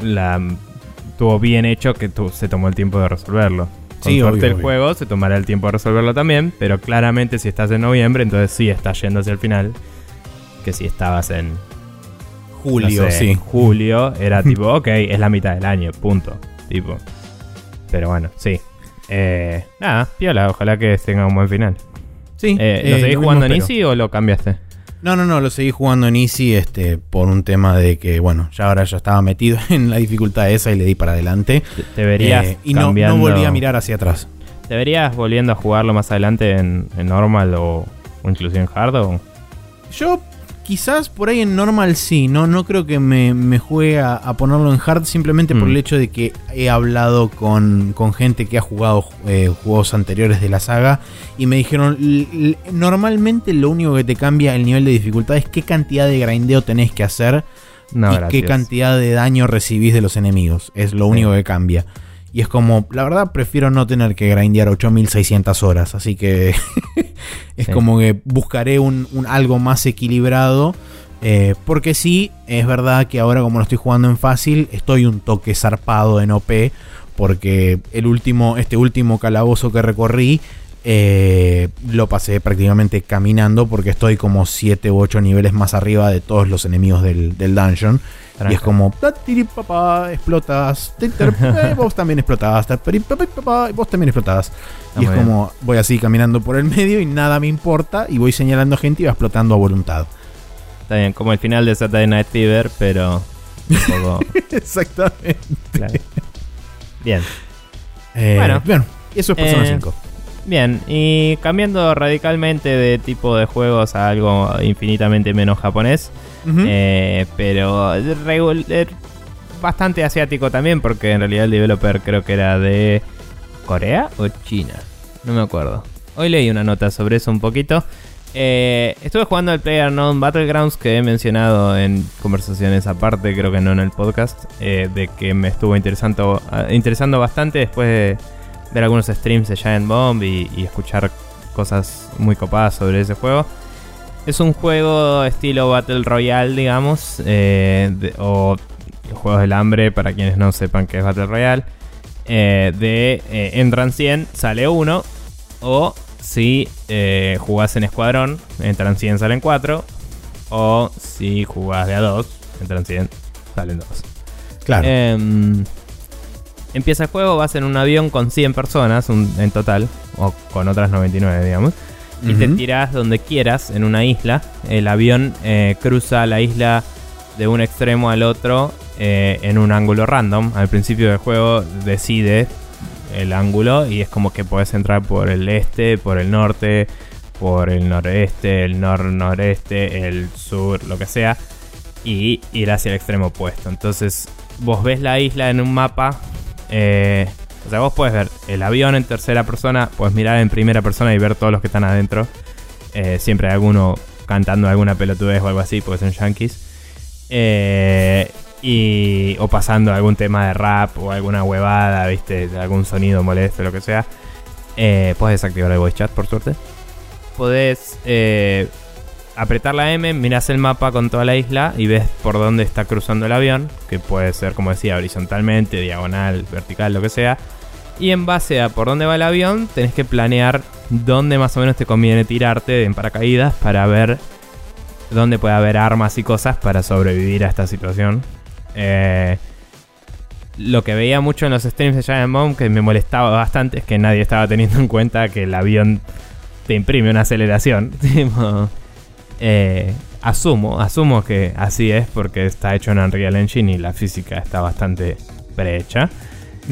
la tuvo bien hecho que se tomó el tiempo de resolverlo. Sí, suerte el juego se tomará el tiempo de resolverlo también, pero claramente si estás en noviembre, entonces sí estás yendo hacia el final. Que si estabas en julio, sí. julio, era tipo, ok, es la mitad del año, punto. Tipo. Pero bueno, sí. Eh, nada, piola, ojalá que tenga un buen final. Sí. Eh, ¿Lo eh, seguís jugando en Easy o lo cambiaste? No, no, no, lo seguí jugando en Easy este, por un tema de que, bueno, ya ahora ya estaba metido en la dificultad esa y le di para adelante. Te, verías eh, y no, volví a mirar hacia atrás. ¿Te verías volviendo a jugarlo más adelante en, normal o, o, incluso en hard? O? Yo Quizás por ahí en normal sí, no, no creo que me, me juegue a, ponerlo en hard simplemente por el mm. hecho de que he hablado con, gente que ha jugado eh, juegos anteriores de la saga y me dijeron, normalmente lo único que te cambia el nivel de dificultad es qué cantidad de grindeo tenés que hacer y qué cantidad de daño recibís de los enemigos, es lo único que cambia. Y es como, la verdad, prefiero no tener que grindear 8600 horas. Así que es como que buscaré un, algo más equilibrado. Eh, porque sí, es verdad que ahora como lo estoy jugando en fácil, estoy un toque zarpado en OP. Porque el último, este último calabozo que recorrí eh, lo pasé prácticamente caminando porque estoy como 7 u 8 niveles más arriba de todos los enemigos del, del dungeon. Y es como, papá, explotas, eh, vos también explotas, vos también explotas. y es como, voy así caminando por el medio y nada me importa y voy señalando gente y va explotando a voluntad. Está bien, como el final de Saturday Night Fever, pero un poco... Exactamente. Bien. Eh, bueno, bien, eso es Persona 5. Eh, bien, y cambiando radicalmente de tipo de juegos a algo infinitamente menos japonés. Eh, pero bastante asiático también, porque en realidad el developer creo que era de Corea o China. No me acuerdo. Hoy leí una nota sobre eso un poquito. Eh, estuve jugando al PlayerUnknown Battlegrounds que he mencionado en conversaciones aparte, creo que no en el podcast, eh, de que me estuvo interesando, ah, interesando bastante después de ver algunos streams de Giant Bomb y escuchar cosas muy copadas sobre ese juego. Es un juego estilo Battle Royale, digamos, eh, o los Juegos del Hambre, para quienes no sepan qué es Battle Royale. Eh, de eh, entran 100, sale uno. O si jugás en escuadrón, entran 100, salen 4. O si jugás de a 2, entran 100, salen 2. Claro. Em, empieza el juego, vas en un avión con 100 personas en total, o con otras 99, digamos y te tiras donde quieras en una isla. El avión eh, cruza la isla de un extremo al otro eh, en un ángulo random. Al principio del juego decide el ángulo y es como que puedes entrar por el este, por el norte, por el noreste, el nor-noreste, el sur, lo que sea, y ir hacia el extremo opuesto. Entonces vos ves la isla en un mapa. Eh, o sea, vos puedes ver el avión en tercera persona, puedes mirar en primera persona y ver todos los que están adentro. Eh, siempre hay alguno cantando alguna pelotudez o algo así, porque son yankees. Eh, y, o pasando algún tema de rap o alguna huevada, ¿viste? Algún sonido molesto, lo que sea. Eh, puedes desactivar el voice chat, por suerte. Podés apretar la M, miras el mapa con toda la isla y ves por dónde está cruzando el avión, que puede ser, como decía, horizontalmente, diagonal, vertical, lo que sea. Y en base a por dónde va el avión, tenés que planear dónde más o menos te conviene tirarte en paracaídas para ver dónde puede haber armas y cosas para sobrevivir a esta situación. Eh, lo que veía mucho en los streams de Giant Bomb que me molestaba bastante es que nadie estaba teniendo en cuenta que el avión te imprime una aceleración. Eh, asumo, asumo que así es porque está hecho en Unreal Engine y la física está bastante prehecha.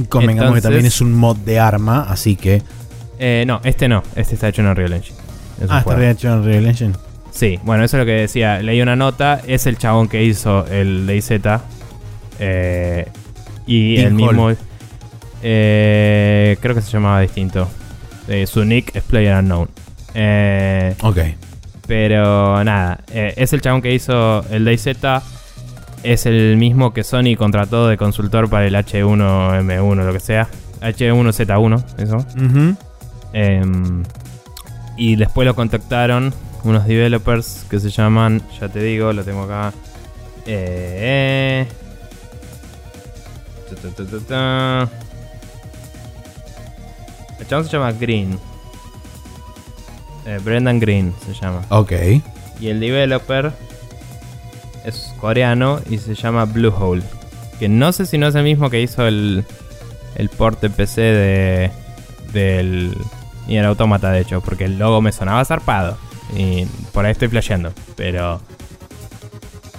Convengamos que también es un mod de arma, así que. Eh, no, este no, este está hecho en Unreal Engine. ah, está hecho en Unreal Engine. Sí, bueno, eso es lo que decía. Leí una nota, es el chabón que hizo el DayZ. Eh, y el mismo. Eh, creo que se llamaba distinto. Eh, su nick es Player Unknown. Eh, ok. Pero nada, eh, es el chabón que hizo el DayZ. Es el mismo que Sony contrató de consultor para el H1M1, lo que sea. H1Z1, eso. Em, y después lo contactaron unos developers que se llaman, ya te digo, lo tengo acá. Eh, el chabón se llama Green. Eh, Brendan Green se llama. Ok. Y el developer es coreano y se llama Bluehole. Que no sé si no es el mismo que hizo el, el port de PC de, del Nier Automata, de hecho, porque el logo me sonaba zarpado. Y por ahí estoy flasheando, pero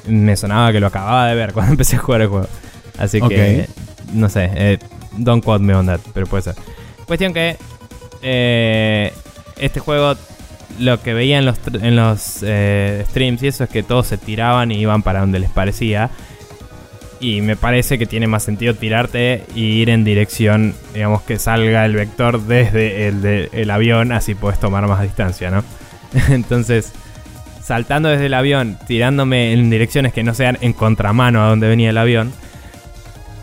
me sonaba que lo acababa de ver cuando empecé a jugar el juego. Así que, no sé, eh, don't quote me on that, pero puede ser. Cuestión que eh, este juego lo que veía en los, eh, streams y eso es que todos se tiraban y iban para donde les parecía. Y me parece que tiene más sentido tirarte y ir en dirección, digamos, que salga el vector desde el, el avión, así puedes tomar más distancia, ¿no? Entonces, saltando desde el avión, tirándome en direcciones que no sean en contramano a donde venía el avión,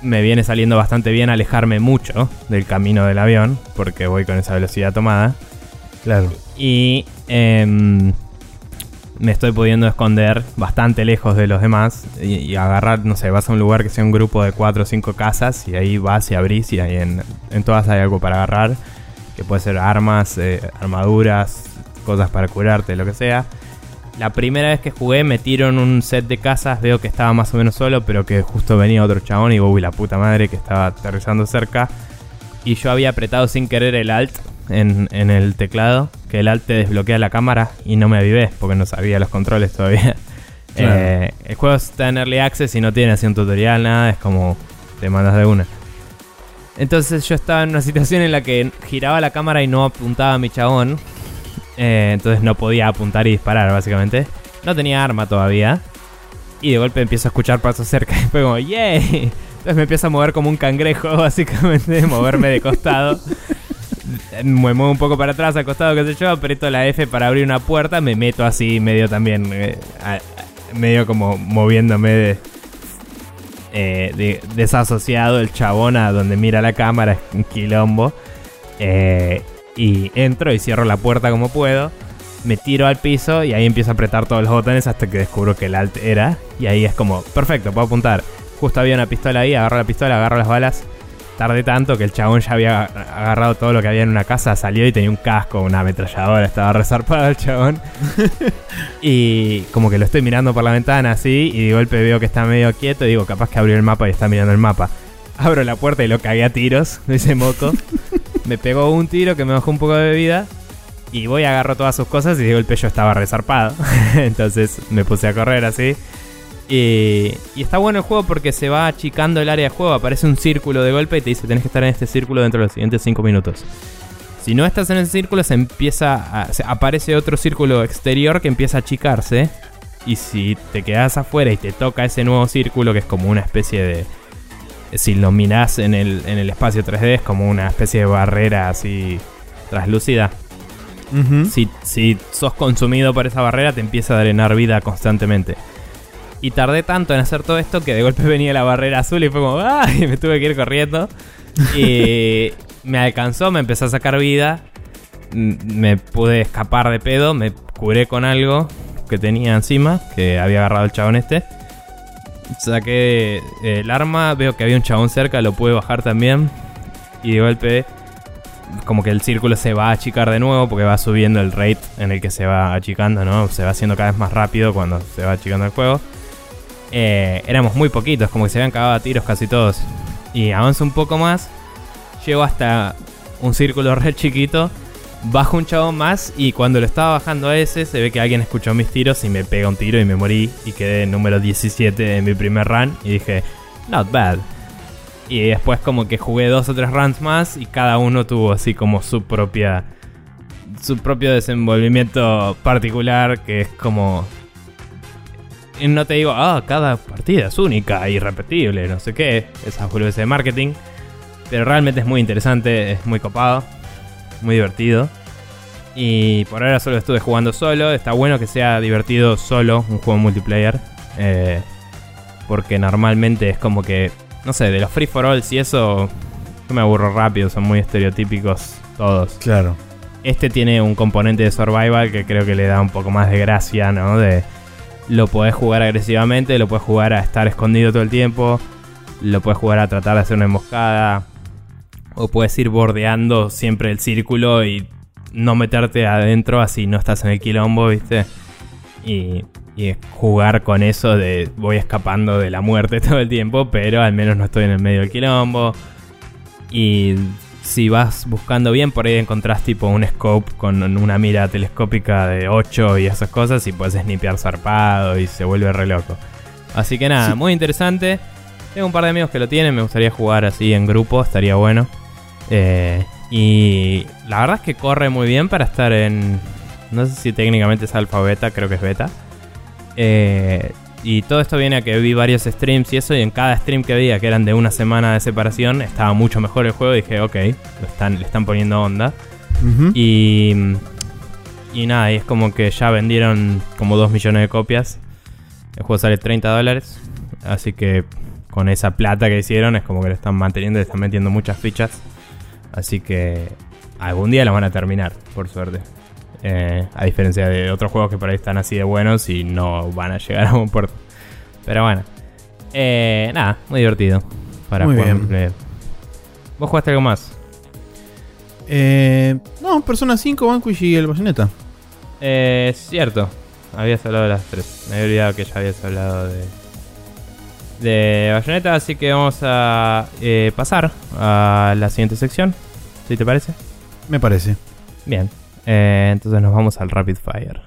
me viene saliendo bastante bien alejarme mucho del camino del avión, porque voy con esa velocidad tomada. Claro. Y em, me estoy pudiendo esconder bastante lejos de los demás y, agarrar, no sé, vas a un lugar que sea un grupo de 4 o 5 casas y ahí vas y abrís y ahí en, todas hay algo para agarrar, que puede ser armas, eh, armaduras, cosas para curarte, lo que sea. La primera vez que jugué me tiro en un set de casas, veo que estaba más o menos solo, pero que justo venía otro chabón y uy, la puta madre que estaba aterrizando cerca. Y yo había apretado sin querer el alt en, el teclado, que el alt te desbloquea la cámara y no me avivé porque no sabía los controles todavía. Eh, el juego está en Early Access y no tiene así un tutorial, nada, es como te mandas de una. Entonces yo estaba en una situación en la que giraba la cámara y no apuntaba a mi chabón. Eh, entonces no podía apuntar y disparar, básicamente. No tenía arma todavía. Y de golpe empiezo a escuchar pasos cerca. Y fue como, ¡yay! Entonces me empiezo a mover como un cangrejo, básicamente, moverme de costado. Me muevo un poco para atrás, al costado, qué sé yo, aprieto la F para abrir una puerta, me meto así medio también, eh, medio como moviéndome de, eh, desasociado el chabón a donde mira la cámara, es un quilombo. Eh, y entro y cierro la puerta como puedo. Me tiro al piso y ahí empiezo a apretar todos los botones hasta que descubro que el alt era. Y ahí es como, perfecto, puedo apuntar. Justo había una pistola ahí, agarro la pistola, agarro las balas. Tardé tanto que el chabón ya había agarrado todo lo que había en una casa, salió y tenía un casco, una ametralladora, estaba resarpado el chabón. y como que lo estoy mirando por la ventana así y de golpe veo que está medio quieto y digo, capaz que abrió el mapa y está mirando el mapa. Abro la puerta y lo cagué a tiros, ese moco me pegó un tiro que me bajó un poco de vida. Y voy, agarro todas sus cosas y digo el pecho estaba resarpado. Entonces me puse a correr así. Y, y, está bueno el juego porque se va achicando el área de juego. Aparece un círculo de golpe y te dice tenés que estar en este círculo dentro de los siguientes 5 minutos. Si no estás en ese círculo, se empieza aparece otro círculo exterior que empieza a achicarse. Y si te quedas afuera y te toca ese nuevo círculo, que es como una especie de, si lo mirás en el, en el espacio 3D es como una especie de barrera así translúcida. si, si, sos consumido por esa barrera te empieza a drenar vida constantemente. Y tardé tanto en hacer todo esto que de golpe venía la barrera azul y fue como ¡ay! Me tuve que ir corriendo. Y me alcanzó, me empezó a sacar vida. Me pude escapar de pedo, me curé con algo. que tenía encima, que había agarrado el chabón este. Saqué eh, el arma, veo que había un chabón cerca, lo pude bajar también. Y de golpe, como que el círculo se va a achicar de nuevo, porque va subiendo el rate en el que se va achicando, ¿no? Se va haciendo cada vez más rápido cuando se va achicando el juego. Eh, éramos muy poquitos, como que se habían cagado a tiros casi todos. Y avanzo un poco más, llego hasta un círculo re chiquito bajo un chabón más y cuando lo estaba bajando a ese se ve que alguien escuchó mis tiros y me pega un tiro y me morí y quedé número 17 en mi primer run y dije, not bad. Y después como que jugué dos o tres runs más y cada uno tuvo así como su propia su propio desenvolvimiento particular que es como no te digo, ah, cada partida es única, irrepetible, no sé qué, esas boludeces de marketing, pero realmente es muy interesante, es muy copado muy divertido. Y por ahora solo estuve jugando solo. Está bueno que sea divertido solo un juego multiplayer. Eh, porque normalmente es como que, no sé, de los free for all y eso, yo me aburro rápido, son muy estereotípicos todos. Claro. Este tiene un componente de survival que creo que le da un poco más de gracia, ¿no? De lo podés jugar agresivamente, lo podés jugar a estar escondido todo el tiempo, lo puedes jugar a tratar de hacer una emboscada, o puedes ir bordeando siempre el círculo y no meterte adentro así no estás en el quilombo, ¿viste? Y, jugar con eso de voy escapando de la muerte todo el tiempo, pero al menos no estoy en el medio del quilombo. Y si vas buscando bien, por ahí encontrás tipo un scope con una mira telescópica de 8 y esas cosas y puedes snipear zarpado y se vuelve re loco. Así que nada, muy interesante. Tengo un par de amigos que lo tienen, me gustaría jugar así en grupo, estaría bueno. Eh, y la verdad es que corre muy bien para estar en. No sé si técnicamente es alfa o beta, creo que es beta. Eh, y todo esto viene a que vi varios streams y eso, y en cada stream que veía, que eran de una semana de separación, estaba mucho mejor el juego. Y dije, ok, lo están, le están poniendo onda. Y. Y nada, y es como que ya vendieron como 2 millones de copias. El juego sale 30 dólares. Así que con esa plata que hicieron es como que lo están manteniendo, le están metiendo muchas fichas. Así que algún día lo van a terminar, por suerte. Eh, a diferencia de otros juegos que por ahí están así de buenos y no van a llegar a un puerto. Pero bueno. Eh, nada, muy divertido. Para muy jugar bien. ¿Vos jugaste algo más? Eh, no, Persona 5, Vanquish y el Bayonetta. Eh, cierto. Habías hablado de las tres. Me había olvidado que ya habías hablado de, de Bayonetta, así que vamos a eh, pasar a la siguiente sección, si te parece. Me parece. Bien, eh, entonces nos vamos al Rapid Fire.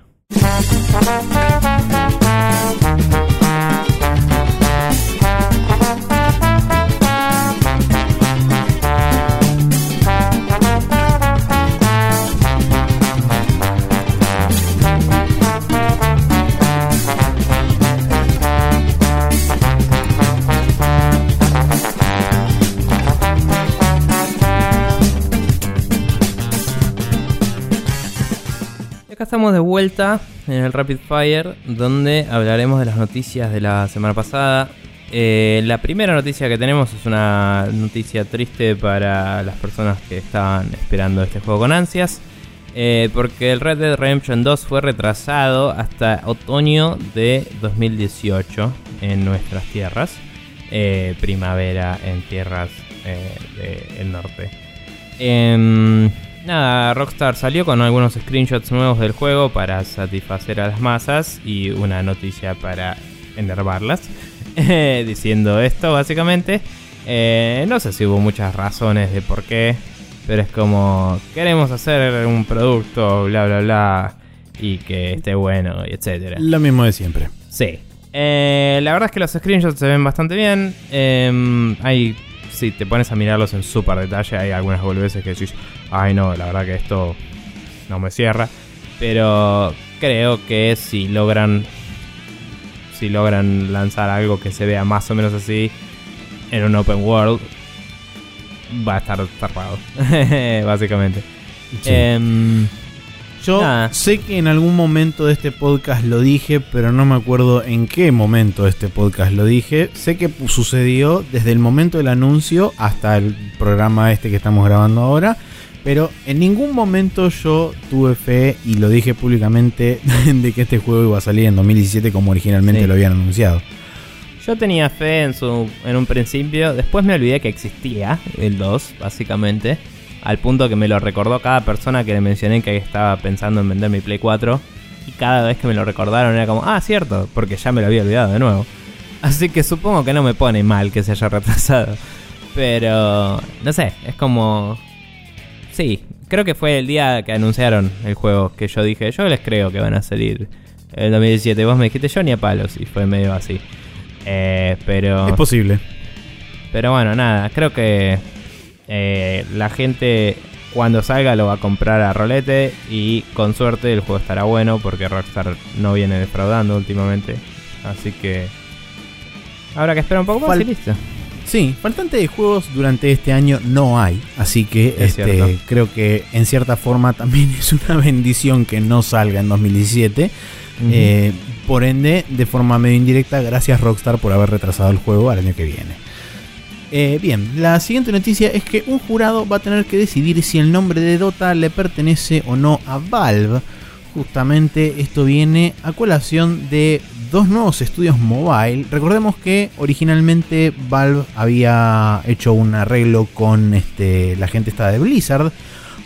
Estamos de vuelta en el Rapid Fire, donde hablaremos de las noticias de la semana pasada. Eh, la primera noticia que tenemos es una noticia triste para las personas que estaban esperando este juego con ansias. eh, porque el Red Dead Redemption 2 fue retrasado hasta otoño de 2018 en nuestras tierras. Eh, primavera en tierras del norte. Em, nada, Rockstar salió con algunos screenshots nuevos del juego para satisfacer a las masas y una noticia para enervarlas. diciendo esto básicamente. Eh, no sé si hubo muchas razones de por qué, pero es como queremos hacer un producto, bla bla bla, y que esté bueno, y etcétera. Lo mismo de siempre. Sí. Eh, la verdad es que los screenshots se ven bastante bien. Eh, hay, si te pones a mirarlos en súper detalle, hay algunas boludeces que decís, ay no, la verdad que esto no me cierra. Pero creo que si logran, si logran lanzar algo que se vea más o menos así en un open world, va a estar tapado, básicamente. Sí. Em, Yo Nada. sé que en algún momento de este podcast lo dije, pero no me acuerdo en qué momento de este podcast lo dije. Sé que sucedió desde el momento del anuncio hasta el programa este que estamos grabando ahora. Pero en ningún momento yo tuve fe y lo dije públicamente de que este juego iba a salir en 2017 como originalmente Sí. lo habían anunciado. Yo tenía fe en, su, en un principio, después me olvidé que existía el 2, básicamente. Al punto que me lo recordó cada persona que le mencioné que estaba pensando en vender mi Play 4. Y cada vez que me lo recordaron era como, ah, cierto, porque ya me lo había olvidado de nuevo. Así que supongo que no me pone mal que se haya retrasado. Pero, no sé, es como... Sí, creo que fue el día que anunciaron el juego que yo dije, yo les creo que van a salir el 2017. Vos me dijiste yo ni a palos y fue medio así. Eh, pero... Es posible. Pero bueno, nada, creo que eh, la gente cuando salga lo va a comprar a rolete y con suerte el juego estará bueno porque Rockstar no viene defraudando últimamente. Así que habrá que esperar un poco más Fal- y listo. Sí, faltante de juegos durante este año no hay, así que Es este, creo que en cierta forma también es una bendición que no salga en 2017. Ujú. Eh, por ende, de forma medio indirecta, gracias Rockstar por haber retrasado el juego al año que viene. Eh, bien, la siguiente noticia es que un jurado va a tener que decidir si el nombre de Dota le pertenece o no a Valve. Justamente esto viene a colación de dos nuevos estudios mobile. Recordemos que originalmente Valve había hecho un arreglo con este, la gente de Blizzard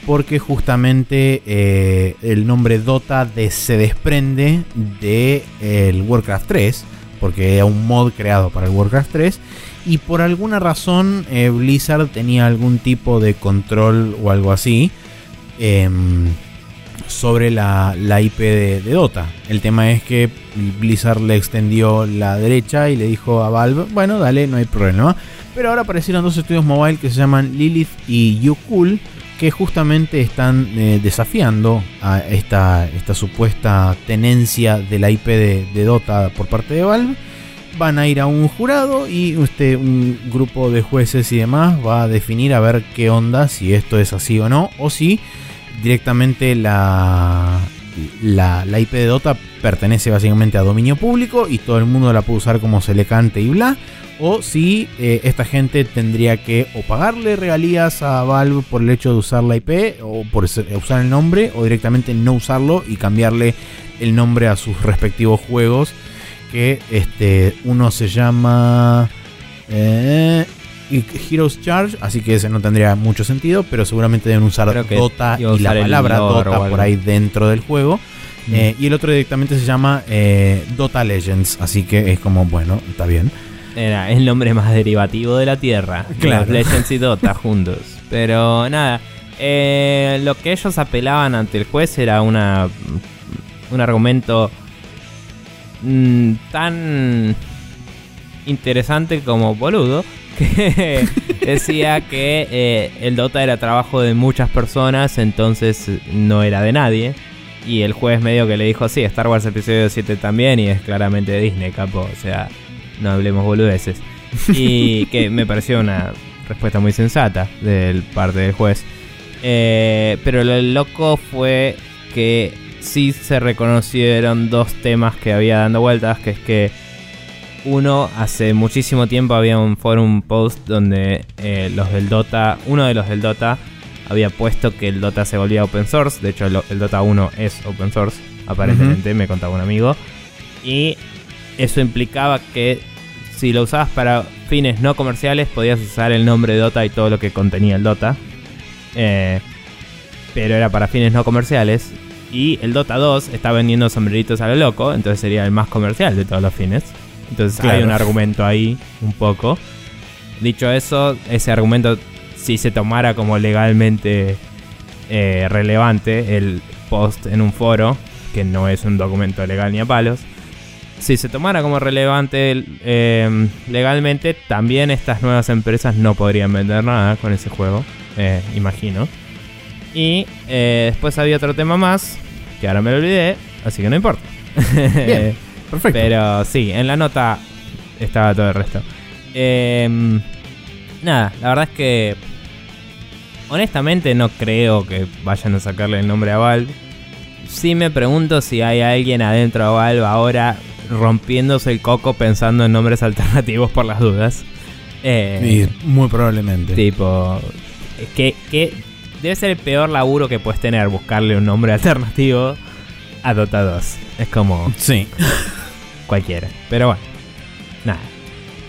porque justamente eh, el nombre Dota se desprende de el Warcraft 3, porque era un mod creado para el Warcraft 3, y por alguna razón eh, Blizzard tenía algún tipo de control o algo así em, sobre la, la IP de, Dota. El tema es que Blizzard le extendió la derecha y le dijo a Valve, bueno, dale, no hay problema. Pero ahora aparecieron dos estudios mobile que se llaman Lilith y YouCool, que justamente están eh, desafiando a esta, esta supuesta tenencia de la IP de, de Dota por parte de Valve. Van a ir a un jurado y este, un grupo de jueces y demás va a definir a ver qué onda, si esto es así o no, o si directamente la, la, la IP de Dota pertenece básicamente a dominio público y todo el mundo la puede usar como se le cante y bla. O si eh, esta gente tendría que o pagarle regalías a Valve por el hecho de usar la IP o por usar el nombre o directamente no usarlo y cambiarle el nombre a sus respectivos juegos. Que este uno se llama eh, Heroes Charge, así que ese no tendría mucho sentido, pero seguramente deben usar Dota y la palabra Dota por ahí dentro del juego. Mm. Eh, y el otro directamente se llama eh, Dota Legends, así que es como, bueno, está bien. Era el nombre más derivativo de la Tierra. Claro. Los Legends y Dota juntos. Pero nada, eh, lo que ellos apelaban ante el juez era una un argumento mm, tan interesante como boludo que decía que eh, el Dota era trabajo de muchas personas, entonces no era de nadie. Y el juez medio que le dijo, sí, Star Wars Episodio 7 también y es claramente Disney, capo. O sea, no hablemos boludeces. Y que me pareció una respuesta muy sensata del parte del juez. Eh, pero lo loco fue que sí se reconocieron dos temas que había dando vueltas, que es que uno, hace muchísimo tiempo había un forum post donde eh, los del Dota, uno de los del Dota había puesto que el Dota se volvía open source. De hecho, el, el Dota 1 es open source, aparentemente, me contaba un amigo. Y eso implicaba que si lo usabas para fines no comerciales, podías usar el nombre de Dota y todo lo que contenía el Dota. Eh, pero era para fines no comerciales. Y el Dota 2 está vendiendo sombreritos a lo loco, entonces sería el más comercial de todos los fines. Entonces hay un argumento ahí, un poco. Dicho eso, ese argumento, si se tomara como legalmente eh, relevante, el post en un foro, que no es un documento legal ni a palos, si se tomara como relevante eh, legalmente, también estas nuevas empresas no podrían vender nada con ese juego, eh, imagino. Y eh, después había otro tema más, que ahora me lo olvidé, así que no importa. Bien, perfecto. Pero sí, en la nota estaba todo el resto. Em, nada, la verdad es que honestamente no creo que vayan a sacarle el nombre a Valve. Sí me pregunto si hay alguien adentro de Valve ahora rompiéndose el coco pensando en nombres alternativos por las dudas. Eh, Y muy probablemente. Tipo, ¿qué, qué, debe ser el peor laburo que puedes tener, buscarle un nombre alternativo a Dota 2. Es como Sí. cualquiera. Pero bueno, nada.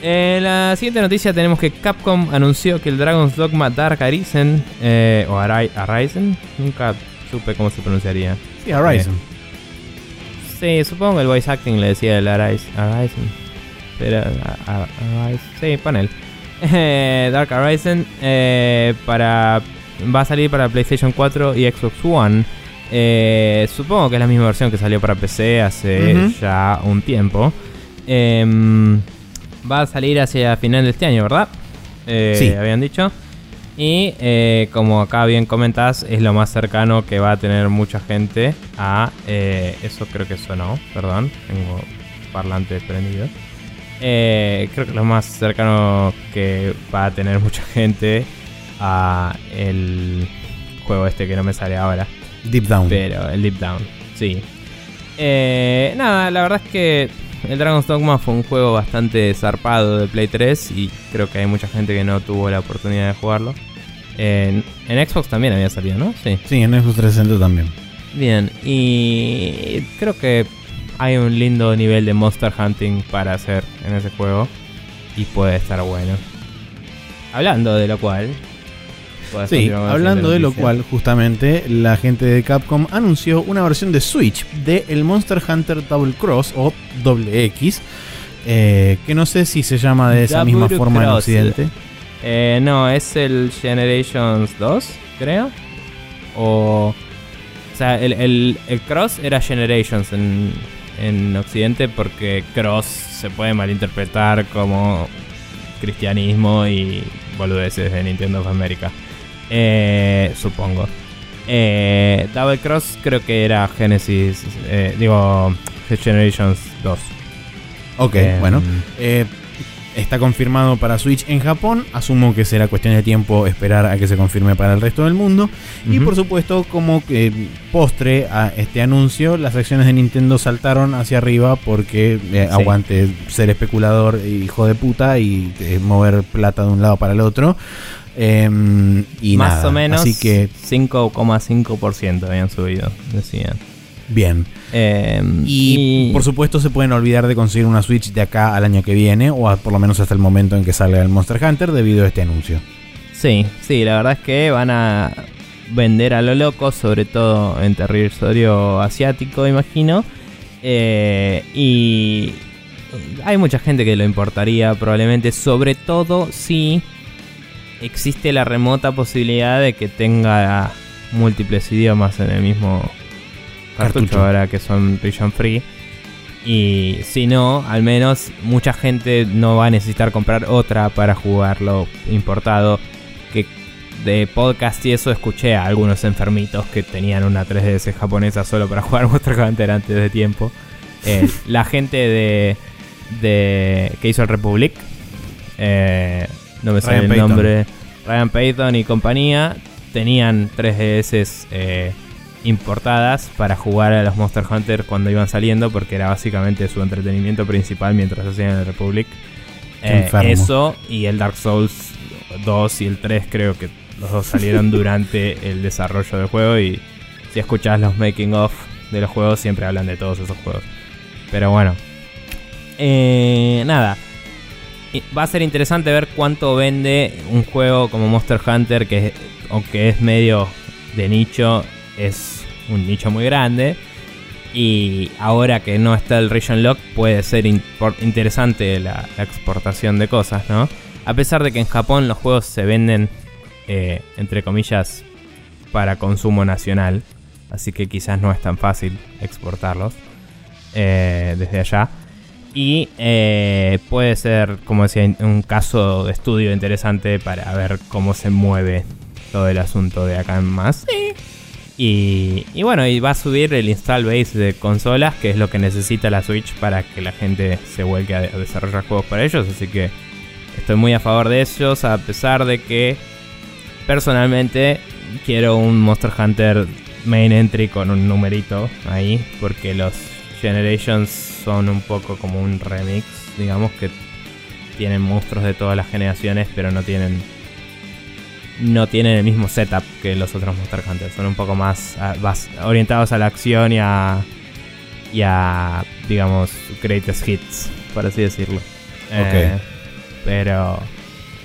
En la siguiente noticia tenemos que Capcom anunció que el Dragon's Dogma Dark Arisen, eh, o Ari- Arisen, nunca supe cómo se pronunciaría. Sí, Horizon. Sí, supongo que el voice acting le decía el Arise, Arisen. Pero, a- a- Arise- sí, panel. Dark Horizon eh, para va a salir para PlayStation 4 y Xbox One. Eh, supongo que es la misma versión que salió para PC hace ya un tiempo. Em, va a salir hacia final de este año, ¿verdad? Eh, Sí. Habían dicho. Y eh, como acá bien comentás, es lo más cercano que va a tener mucha gente a... eso creo que sonó, perdón, tengo parlante prendido. Creo que lo más cercano que va a tener mucha gente a el juego este que no me sale ahora. Deep Down. Pero el Deep Down, sí. Eh, nada, la verdad es que el Dragon's Dogma fue un juego bastante zarpado de Play 3 y creo que hay mucha gente que no tuvo la oportunidad de jugarlo. En, en Xbox también había salido, ¿no? Sí. Sí, en Xbox 360 también. Bien, y creo que hay un lindo nivel de Monster Hunting para hacer en ese juego y puede estar bueno. Hablando de lo cual... Sí, hablando de lo cual, justamente, la gente de Capcom anunció una versión de Switch de el Monster Hunter Double Cross o Doble X, eh, que no sé si se llama de esa Double misma forma en Cross. Occidente. Eh, no, es el Generations 2, creo. O. O sea, el, el- el Cross era Generations en, en Occidente porque Cross se puede malinterpretar como cristianismo y boludeces de Nintendo of America. Eh, supongo. Eh, Double Cross creo que era Genesis. eh, digo, Generations 2. Ok, Em, bueno. eh, está confirmado para Switch en Japón. Asumo que será cuestión de tiempo esperar a que se confirme para el resto del mundo. Y por supuesto, como que postre a este anuncio, las acciones de Nintendo saltaron hacia arriba porque eh, Sí. aguante ser especulador, hijo de puta, y eh, mover plata de un lado para el otro. Em, y Más nada, o menos Así que, 5,5% habían subido, decían. bien. Eh, Y, por supuesto se pueden olvidar de conseguir una Switch de acá al año que viene, o a- por lo menos hasta el momento en que salga el Monster Hunter, debido a este anuncio. Sí, sí, la verdad es que van a vender a lo loco, sobre todo en territorio asiático, imagino. Eh, y hay mucha gente que lo importaría probablemente, sobre todo si existe la remota posibilidad de que tenga múltiples idiomas en el mismo cartucho, Cartucho. ahora que son region free. Y si no, al menos mucha gente no va a necesitar comprar otra para jugarlo importado. Que de podcast y eso escuché a algunos enfermitos que tenían una 3DS japonesa solo para jugar Monster Hunter antes de tiempo. Eh, la gente de, de que hizo el Republic, eh, no me sale Ryan el Payton. nombre, Ryan Payton y compañía, tenían 3DS eh, importadas para jugar a los Monster Hunter cuando iban saliendo, porque era básicamente su entretenimiento principal mientras hacían el Republic. Eh, eso y el Dark Souls 2 y el 3 creo que los dos salieron durante el desarrollo del juego y si escuchás los making of de los juegos siempre hablan de todos esos juegos. Pero bueno. Eh, nada. Va a ser interesante ver cuánto vende un juego como Monster Hunter que aunque es medio de nicho es un nicho muy grande. Y ahora que no está el Region Lock, puede ser interesante la, la exportación de cosas, ¿no? A pesar de que en Japón los juegos se venden, eh, entre comillas, para consumo nacional. Así que quizás no es tan fácil exportarlos eh, desde allá. Y eh, puede ser, como decía, un caso de estudio interesante para ver cómo se mueve todo el asunto de acá en más. Y, y bueno, y va a subir el install base de consolas, que es lo que necesita la Switch para que la gente se vuelque a desarrollar juegos para ellos. Así que estoy muy a favor de ellos, a pesar de que personalmente quiero un Monster Hunter main entry con un numerito ahí, porque los Generations son un poco como un remix, digamos que tienen monstruos de todas las generaciones, pero no tienen no tienen el mismo setup que los otros Monster Hunter. Son un poco más, más orientados a la acción y a, y a, digamos, greatest hits, por así decirlo. Eh, pero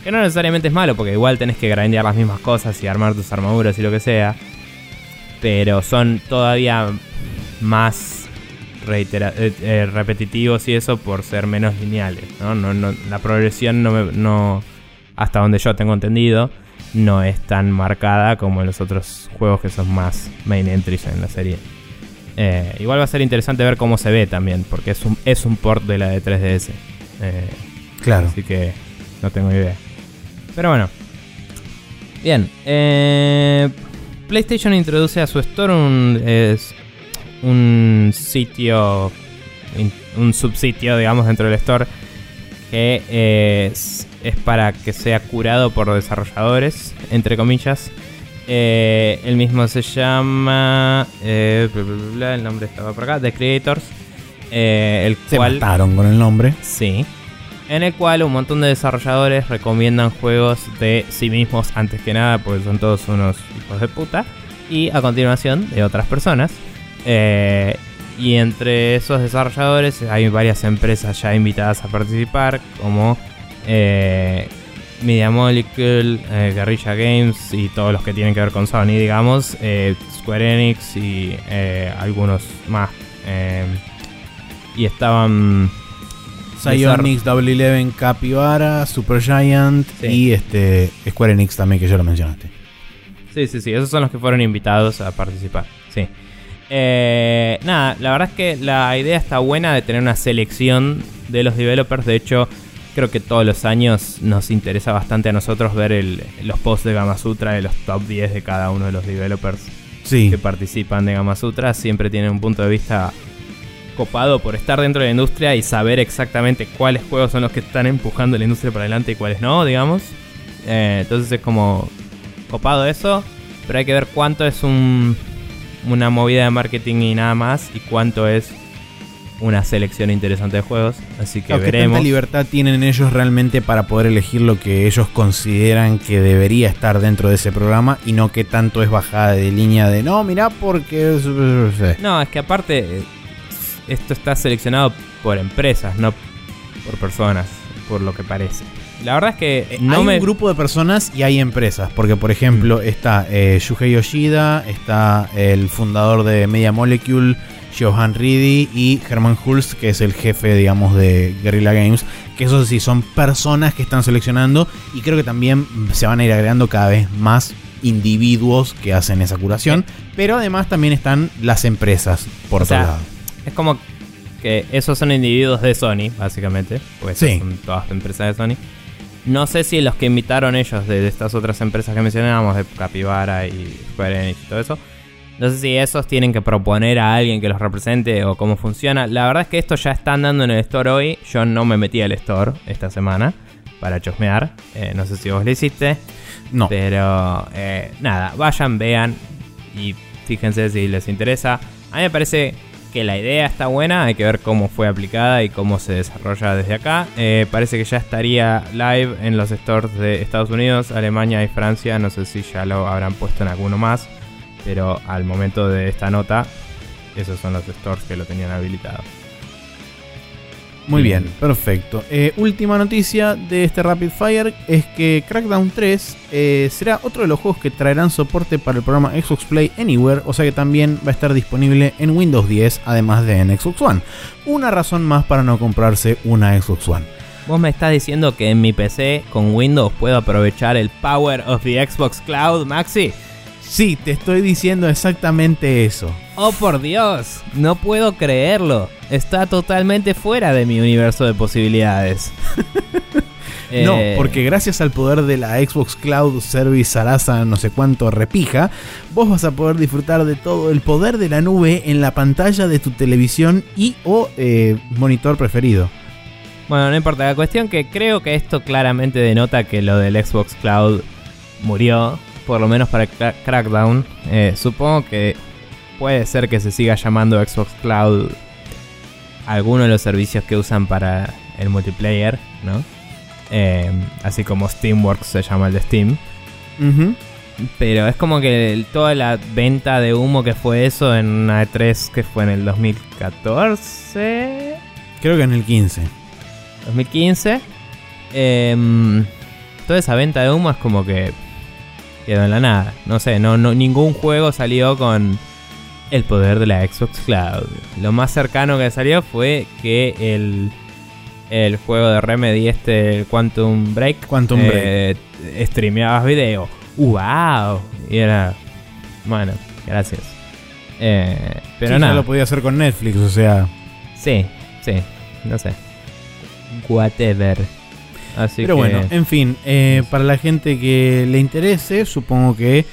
que no necesariamente es malo, porque igual tenés que grandear las mismas cosas y armar tus armaduras y lo que sea. Pero son todavía más reitera eh, eh, repetitivos y eso por ser menos lineales. ¿no? No, no, la progresión no, me, no, hasta donde yo tengo entendido, no es tan marcada como en los otros juegos que son más main entries en la serie. Eh, igual va a ser interesante ver cómo se ve también, porque es un, es un port de la de 3DS. claro. Así que no tengo idea. Pero bueno. Bien. PlayStation introduce a su store un, es, un sitio, un subsitio, digamos, dentro del store que es, es, para que sea curado por desarrolladores, entre comillas. Eh, el mismo se llama, eh, el nombre estaba por acá, The Creators. Eh, el se cual, mataron con el nombre. Sí en el cual un montón de desarrolladores recomiendan juegos de sí mismos antes que nada, porque son todos unos hijos de puta, y a continuación de otras personas. Eh, y entre esos desarrolladores hay varias empresas ya invitadas a participar, como eh, Media Molecule, eh, Guerrilla Games y todos los que tienen que ver con Sony, digamos, Square Enix y algunos más. y estaban Psyonix, Double Eleven, Capybara, Super Giant y este Square Enix también, que ya lo mencionaste. Sí, sí, sí, esos son los que fueron invitados a participar. Sí. Eh, nada, la verdad es que la idea está buena de tener una selección de los developers. De hecho, creo que todos los años nos interesa bastante a nosotros ver los posts de Gamasutra de los top 10 de cada uno de los developers que participan de Gamasutra. Siempre tienen un punto de vista copado por estar dentro de la industria y saber exactamente cuáles juegos son los que están empujando la industria para adelante y cuáles no, digamos. Eh, entonces es como copado eso, pero hay que ver cuánto es un, una movida de marketing y nada más y cuánto es una selección interesante de juegos. Así que veremos. ¿Qué libertad tienen ellos realmente para poder elegir lo que ellos consideran que debería estar dentro de ese programa y no que tanto es bajada de línea de no, mira porque... No, es que aparte esto está seleccionado por empresas, no por personas, por lo que parece. La verdad es que eh, no hay un grupo de personas y hay empresas, porque por ejemplo mm. está eh, Shuhei Yoshida, está el fundador de Media Molecule, Johan Reedy y Herman Hulst, que es el jefe, digamos, de Guerrilla Games, que eso sí son personas que están seleccionando y creo que también se van a ir agregando cada vez más individuos que hacen esa curación, pero además también están las empresas por otro lado. Es como que esos son individuos de Sony, básicamente. Pues son todas empresas de Sony. No sé si los que invitaron ellos de, estas otras empresas que mencionábamos, de Capybara y Square Enix y todo eso. No sé si esos tienen que proponer a alguien que los represente o cómo funciona. La verdad es que esto ya está andando en el store hoy. Yo no me metí al store esta semana para chosmear. Eh, no sé si vos lo hiciste. No. Pero eh, nada, vayan, vean y fíjense si les interesa. A mí me parece que la idea está buena, hay que ver cómo fue aplicada y cómo se desarrolla desde acá. Eh, parece que ya estaría live en los stores de Estados Unidos, Alemania y Francia, no sé si ya lo habrán puesto en alguno más, pero al momento de esta nota, esos son los stores que lo tenían habilitado. Muy bien, perfecto. Eh, última noticia de este Rapid Fire es que Crackdown 3 eh, será otro de los juegos que traerán soporte para el programa Xbox Play Anywhere, o sea que también va a estar disponible en Windows 10 además de en Xbox One. Una razón más para no comprarse una Xbox One. Vos me estás diciendo que en mi PC con Windows puedo aprovechar el Power of the Xbox Cloud, Maxi. Sí, te estoy diciendo exactamente eso. Oh, por Dios, no puedo creerlo. Está totalmente fuera de mi universo de posibilidades. No, eh, porque gracias al poder de la Xbox Cloud Service Sarasa no sé cuánto repija, vos vas a poder disfrutar de todo el poder de la nube en la pantalla de tu televisión y o eh, monitor preferido. Bueno, no importa, la cuestión que creo que esto claramente denota que lo del Xbox Cloud murió por lo menos para Crackdown. Eh, supongo que puede ser que se siga llamando Xbox Cloud alguno de los servicios que usan para el multiplayer, ¿no? Eh, así como Steamworks se llama el de Steam. Pero es como que el- toda la venta de humo que fue eso en una E3 que fue en el 2014, Creo que en el 15. 2015. em, toda esa venta de humo es como que quedó en la nada. No sé, no, no, ningún juego salió con el poder de la Xbox Cloud. Lo más cercano que salió fue que el, el juego de Remedy, este el Quantum Break, Quantum eh, streameabas video. ¡Wow! Y era. Bueno, gracias. Eh, pero Sí, nada. Ya lo podía hacer con Netflix, o sea. Sí, sí, no sé. Whatever. Así Pero que. bueno, en fin, eh, para la gente que le interese, supongo que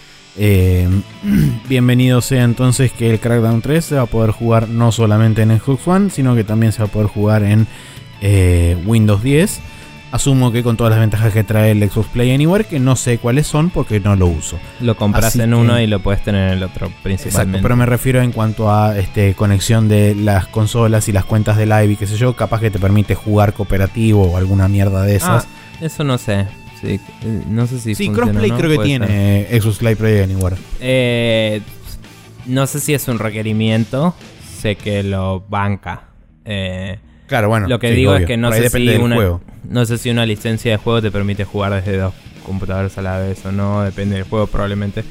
eh, bienvenido sea entonces que el Crackdown 3 se va a poder jugar no solamente en Xbox One, sino que también se va a poder jugar en eh, Windows 10. Asumo que con todas las ventajas que trae el Xbox Play Anywhere, que no sé cuáles son porque no lo uso. lo compras así en que- uno y lo puedes tener en el otro, principalmente. Exacto, pero me refiero en cuanto a este, conexión de las consolas y las cuentas de live y qué sé yo, capaz que te permite jugar cooperativo o alguna mierda de esas. Ah, eso no sé. Sí, eh, no sé si sí, funciona crossplay no, creo que puede ser. tiene eh, Xbox Live Play Anywhere. Eh, no sé si es un requerimiento. Sé que lo banca. Eh, Claro, bueno. lo que sí, digo obvio. es que no sé, si una, juego. no sé si una licencia de juego te permite jugar desde dos computadores a la vez o no. Depende del juego, probablemente.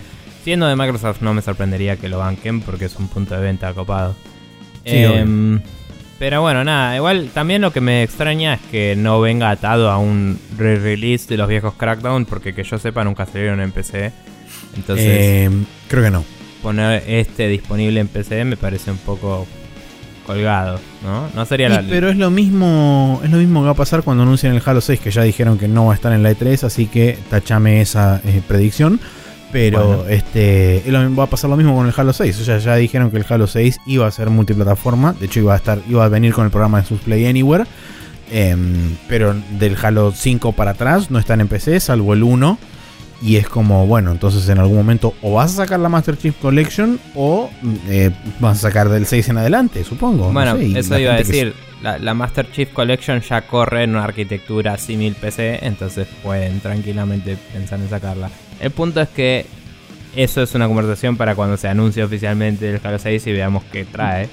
Siendo de Microsoft, no me sorprendería que lo banquen porque es un punto de venta copado. Sí, Em, pero bueno, nada. Igual también lo que me extraña es que no venga atado a un re-release de los viejos Crackdown. Porque que yo sepa, nunca salieron en PC. Entonces, Eh, creo que no. poner este disponible en PC me parece un poco colgado, ¿no? No sería la. Pero es lo mismo es lo mismo que va a pasar cuando anuncien el Halo 6, que ya dijeron que no va a estar en la E3, así que tachame esa eh, predicción. Pero Bueno. este va a pasar lo mismo con el Halo 6. O sea, ya dijeron que el Halo 6 iba a ser multiplataforma. De hecho, iba a estar, iba a venir con el programa de sus Play Anywhere. Em, pero del Halo 5 para atrás no están en PC, salvo el 1. Y es como, bueno, entonces en algún momento o vas a sacar la Master Chief Collection o eh, vas a sacar del 6 en adelante, supongo. no Bueno, sé, eso iba a que decir. La, la Master Chief Collection ya corre en una arquitectura símil PC, entonces pueden tranquilamente pensar en sacarla. El punto es que eso es una conversación para cuando se anuncie oficialmente el Halo 6 y veamos qué trae.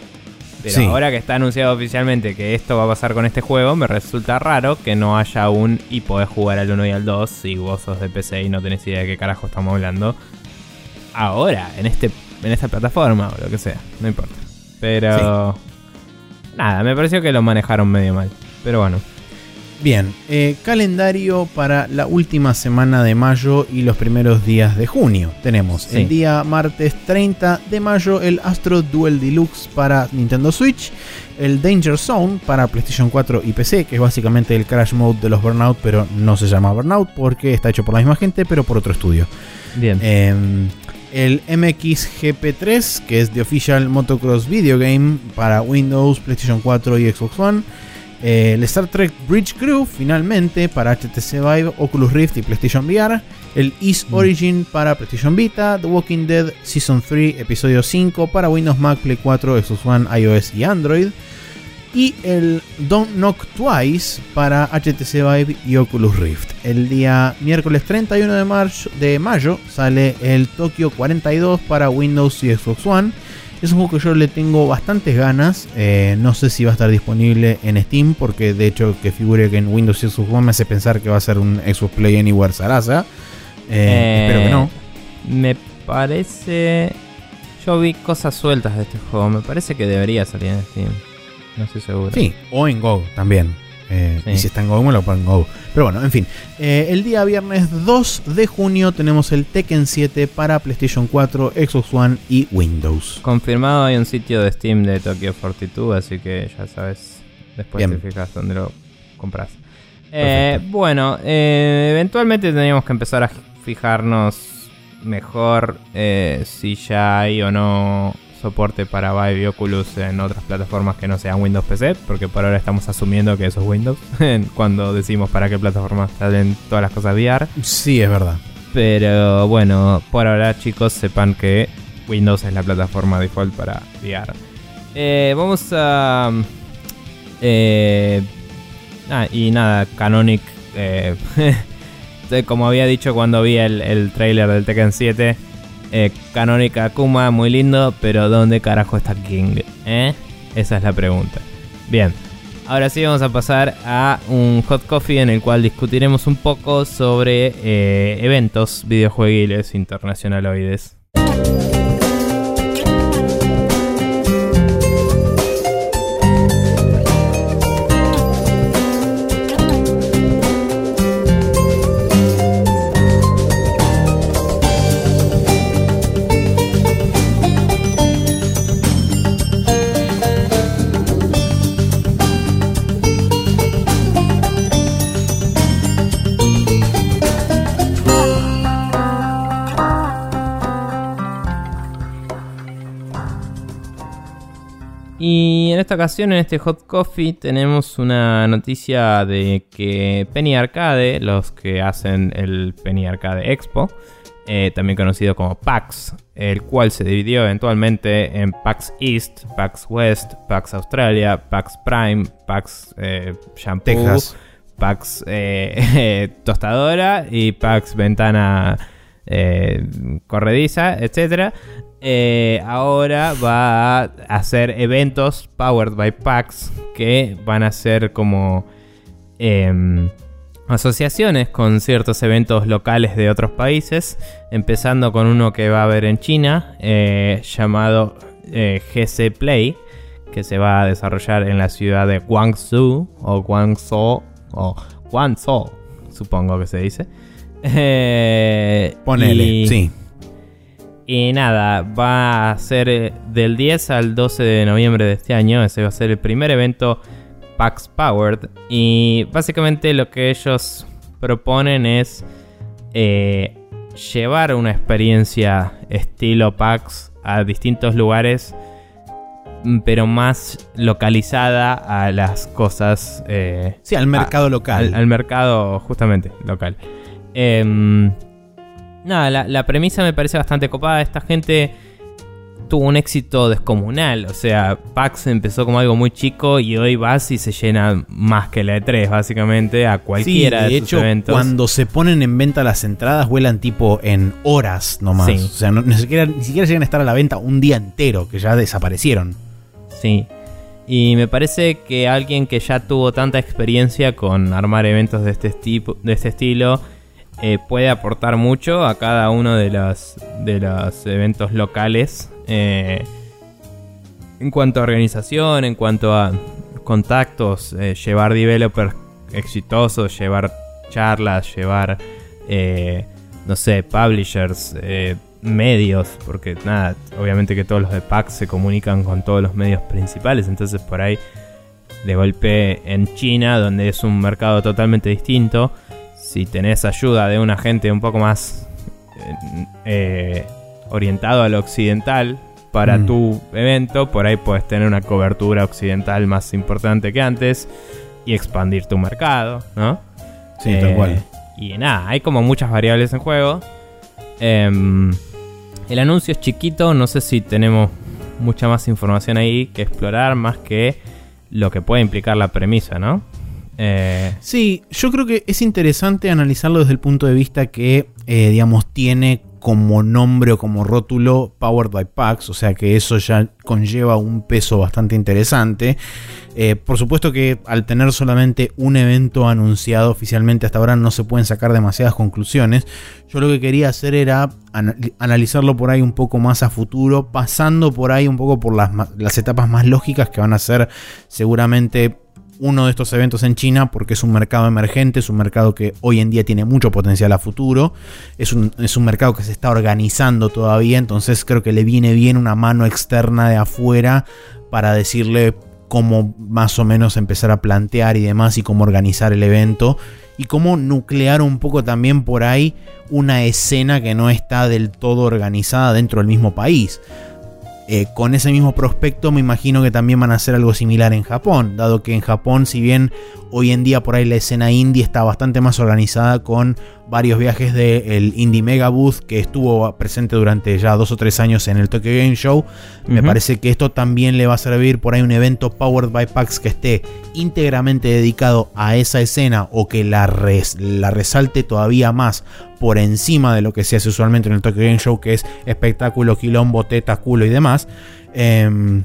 Pero Sí. ahora que está anunciado oficialmente que esto va a pasar con este juego, me resulta raro que no haya un y podés jugar al 1 y al 2 si vos sos de PC y no tenés idea de qué carajo estamos hablando. Ahora, en este en esta plataforma o lo que sea, no importa. Pero nada, me pareció que lo manejaron medio mal. Pero bueno, Bien, eh, calendario para la última semana de mayo y los primeros días de junio. Tenemos Sí. el día martes 30 de mayo el Astro Duel Deluxe para Nintendo Switch, el Danger Zone para PlayStation 4 y PC, que es básicamente el Crash Mode de los Burnout, pero no se llama Burnout porque está hecho por la misma gente, pero por otro estudio. bien. Em, el MXGP3, que es The Official Motocross Video Game para Windows, PlayStation 4 y Xbox One. Eh, el Star Trek Bridge Crew, finalmente, para HTC Vive, Oculus Rift y PlayStation VR. El East Mm. Origin para PlayStation Vita. The Walking Dead Season 3, Episodio 5 para Windows, Mac, Play 4, Xbox One, iOS y Android. Y el Don't Knock Twice para HTC Vive y Oculus Rift. El día miércoles 31 de, marzo, de mayo sale el Tokyo 42 para Windows y Xbox One. Es un juego que yo le tengo bastantes ganas. eh, no sé si va a estar disponible en Steam, porque de hecho que figure que en Windows y Xbox One me hace pensar que va a ser un Xbox Play Anywhere Sarasa. Eh, Eh, espero que no. Me parece. Yo vi cosas sueltas de este juego. Me parece que debería salir en Steam. No estoy seguro. Sí, o en Go también. Eh, Sí. Y si está en Go, me lo pongo en Go. Pero bueno, en fin. Eh, el día viernes 2 de junio tenemos el Tekken 7 para PlayStation 4, Xbox One y Windows. Confirmado hay un sitio de Steam de Tokyo 42, así que ya sabes. Después Bien. te fijas dónde lo compras. Eh, bueno, eventualmente teníamos que empezar a fijarnos mejor si ya hay o no soporte para Vive y Oculus en otras plataformas que no sean Windows PC, porque por ahora estamos asumiendo que eso es Windows cuando decimos para qué plataforma salen todas las cosas VR. Sí, es verdad. Pero bueno, por ahora chicos sepan que Windows es la plataforma default para VR. Eh, vamos a... eh, ah, y nada, Canonic... eh, como había dicho cuando vi el, el trailer del Tekken 7, eh, Canónica Akuma, muy lindo, pero ¿dónde carajo está King? ¿Eh? Esa es la pregunta. Bien, ahora sí vamos a pasar a un hot coffee en el cual discutiremos un poco sobre eh, eventos videojueguiles internacionaloides. Y en esta ocasión, en este Hot Coffee, tenemos una noticia de que Penny Arcade, los que hacen el Penny Arcade Expo, eh, también conocido como PAX, el cual se dividió eventualmente en PAX East, PAX West, PAX Australia, PAX Prime, PAX eh, Shampoo, Texas. PAX eh, Tostadora y PAX Ventana eh, Corrediza, etcétera. Eh, ahora va a hacer eventos powered by PAX que van a ser como em, asociaciones con ciertos eventos locales de otros países, empezando con uno que va a haber en China eh, llamado eh, GC Play, que se va a desarrollar en la ciudad de Guangzhou o Guangzhou o Guangzhou, supongo que se dice. Ponele, y- sí. Y nada, va a ser eh, del 10 al 12 de noviembre de este año. Ese va a ser el primer evento PAX Powered. Y básicamente lo que ellos proponen es eh, llevar una experiencia estilo PAX a distintos lugares, mm, pero más localizada a las cosas. eh, Sí, al mercado al, local. al mercado justamente local. Em, nada, la, la premisa me parece bastante copada. Esta gente tuvo un éxito descomunal. O sea, PAX empezó como algo muy chico y hoy vas y se llena más que la E3, básicamente, a cualquiera sí, de de, sus hecho, eventos. cuando se ponen en venta las entradas, vuelan tipo en horas nomás. Sí. O sea, no- ni, siquiera, ni siquiera llegan a estar a la venta un día entero, que ya desaparecieron. Sí. Y me parece que alguien que ya tuvo tanta experiencia con armar eventos de este, tipo, de este estilo eh, puede aportar mucho a cada uno de los, de los eventos locales. eh, en cuanto a organización, en cuanto a contactos, eh, llevar developers exitosos, llevar charlas, llevar, eh, no sé, publishers, eh, medios, porque nada, obviamente que todos los de PAX se comunican con todos los medios principales, entonces por ahí de golpe en China, donde es un mercado totalmente distinto, si tenés ayuda de una gente un poco más eh, eh, orientado a lo occidental para Mm. tu evento, por ahí puedes tener una cobertura occidental más importante que antes y expandir tu mercado, ¿no? Sí, Eh, tal cual. Y nada, hay como muchas variables en juego. Em, el anuncio es chiquito, no sé si tenemos mucha más información ahí que explorar, más que lo que puede implicar la premisa, ¿no? Eh, Sí, yo creo que es interesante analizarlo desde el punto de vista que, eh, digamos, tiene como nombre o como rótulo Powered by PAX, o sea que eso ya conlleva un peso bastante interesante. Eh, por supuesto que al tener solamente un evento anunciado oficialmente hasta ahora no se pueden sacar demasiadas conclusiones. Yo lo que quería hacer era ana- analizarlo por ahí un poco más a futuro, pasando por ahí un poco por las, las etapas más lógicas que van a ser seguramente uno de estos eventos en China porque es un mercado emergente, es un mercado que hoy en día tiene mucho potencial a futuro, es un, es un mercado que se está organizando todavía, entonces creo que le viene bien una mano externa de afuera para decirle cómo más o menos empezar a plantear y demás y cómo organizar el evento y cómo nuclear un poco también por ahí una escena que no está del todo organizada dentro del mismo país. Eh, con ese mismo prospecto me imagino que también van a hacer algo similar en Japón, dado que en Japón si bien hoy en día por ahí la escena indie está bastante más organizada con varios viajes del Indie Mega Booth que estuvo presente durante ya dos o tres años en el Tokyo Game Show. Me parece que esto también le va a servir por ahí un evento Powered by PAX que esté íntegramente dedicado a esa escena o que la, la resalte todavía más por encima de lo que se hace usualmente en el Tokyo Game Show, que es espectáculo, quilombo, teta, culo y demás. Em,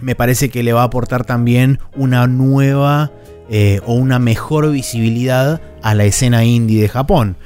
me parece que le va a aportar también una nueva eh, o una mejor visibilidad a la escena indie de Japón.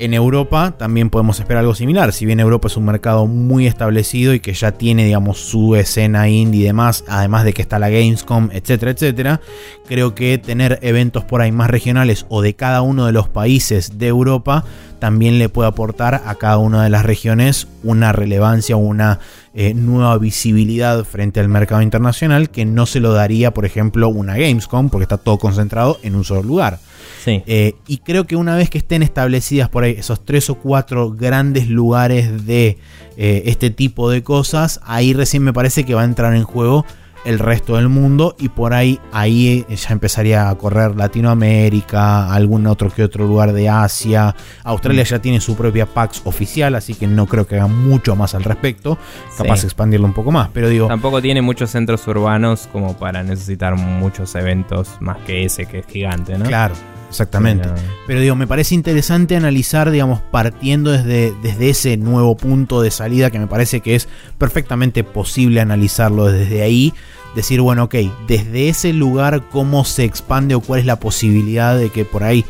En Europa también podemos esperar algo similar. Si bien Europa es un mercado muy establecido y que ya tiene, digamos, su escena indie y demás, además de que está la Gamescom, etcétera, etcétera, creo que tener eventos por ahí más regionales o de cada uno de los países de Europa también le puede aportar a cada una de las regiones una relevancia una eh, nueva visibilidad frente al mercado internacional que no se lo daría, por ejemplo, una Gamescom, porque está todo concentrado en un solo lugar. Eh, y creo que una vez que estén establecidas por ahí esos tres o cuatro grandes lugares de eh, este tipo de cosas, ahí recién me parece que va a entrar en juego el resto del mundo y por ahí ahí ya empezaría a correr Latinoamérica, algún otro que otro lugar de Asia. Australia ya tiene su propia PAX oficial, así que no creo que haga mucho más al respecto. Capaz de expandirlo un poco más, pero digo, tampoco tiene muchos centros urbanos como para necesitar muchos eventos más que ese que es gigante, ¿no? Claro. Exactamente. Pero... digo, me parece interesante analizar, digamos, partiendo desde, desde ese nuevo punto de salida que me parece que es perfectamente posible analizarlo desde ahí. Decir, bueno, ok, desde ese lugar, cómo se expande o cuál es la posibilidad de que por ahí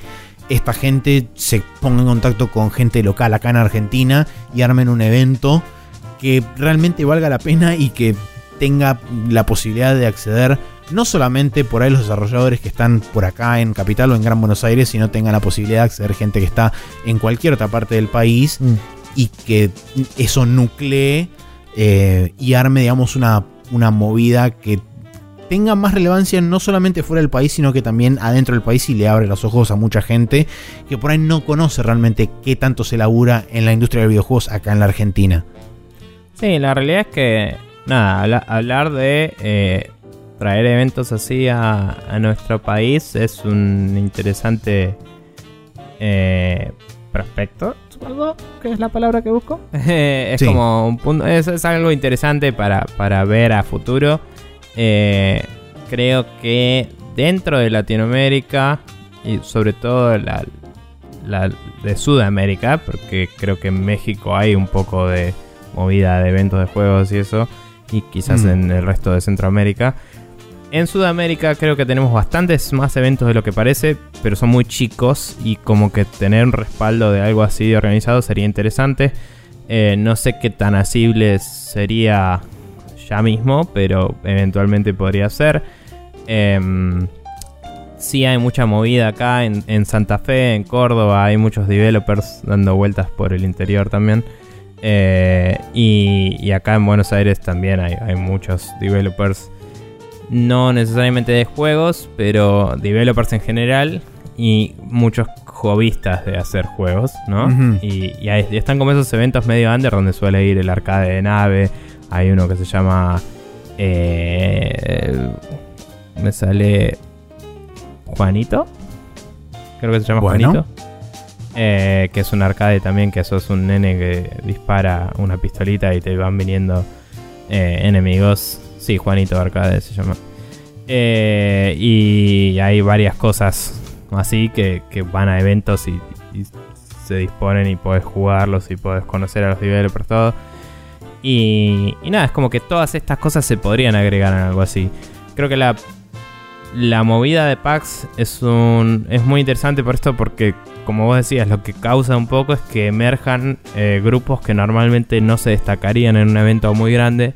esta gente se ponga en contacto con gente local acá en Argentina y armen un evento que realmente valga la pena y que tenga la posibilidad de acceder no solamente por ahí los desarrolladores que están por acá en Capital o en Gran Buenos Aires, sino tengan la posibilidad de acceder gente que está en cualquier otra parte del país mm. y que eso nuclee eh, y arme, digamos, una, una movida que tenga más relevancia no solamente fuera del país, sino que también adentro del país y le abre los ojos a mucha gente que por ahí no conoce realmente qué tanto se labura en la industria de videojuegos acá en la Argentina. Sí, la realidad es que, nada, hablar de eh, traer eventos así a, nuestro país es un interesante eh, prospecto, supongo que es la palabra que busco. es como un punto, es, algo interesante para, ver a futuro. Eh, creo que dentro de Latinoamérica y sobre todo la, de Sudamérica, porque creo que en México hay un poco de movida de eventos de juegos y eso, y quizás mm. en el resto de Centroamérica. En Sudamérica creo que tenemos bastantes más eventos de lo que parece, pero son muy chicos y como que tener un respaldo de algo así organizado sería interesante. Eh, no sé qué tan asible sería ya mismo, pero eventualmente podría ser. Em, sí hay mucha movida acá en, Santa Fe, en Córdoba, hay muchos developers dando vueltas por el interior también. Eh, y, acá en Buenos Aires también hay, hay muchos developers no necesariamente de juegos, pero developers en general y muchos hobbyistas de hacer juegos, ¿no? y, están como esos eventos medio under donde suele ir el arcade de nave. Hay uno que se llama. Eh, me sale. Juanito. Creo que se llama Juanito. Eh, que es un arcade también, que sos un nene que dispara una pistolita y te van viniendo eh, enemigos Sí, Juanito Arcade se llama. Eh, y hay varias cosas así que, van a eventos y, se disponen y puedes jugarlos y puedes conocer a los developers todo. Y, y nada, es como que todas estas cosas se podrían agregar en algo así. Creo que la, la movida de PAX es, un, es muy interesante por esto porque, como vos decías, lo que causa un poco es que emerjan eh, grupos que normalmente no se destacarían en un evento muy grande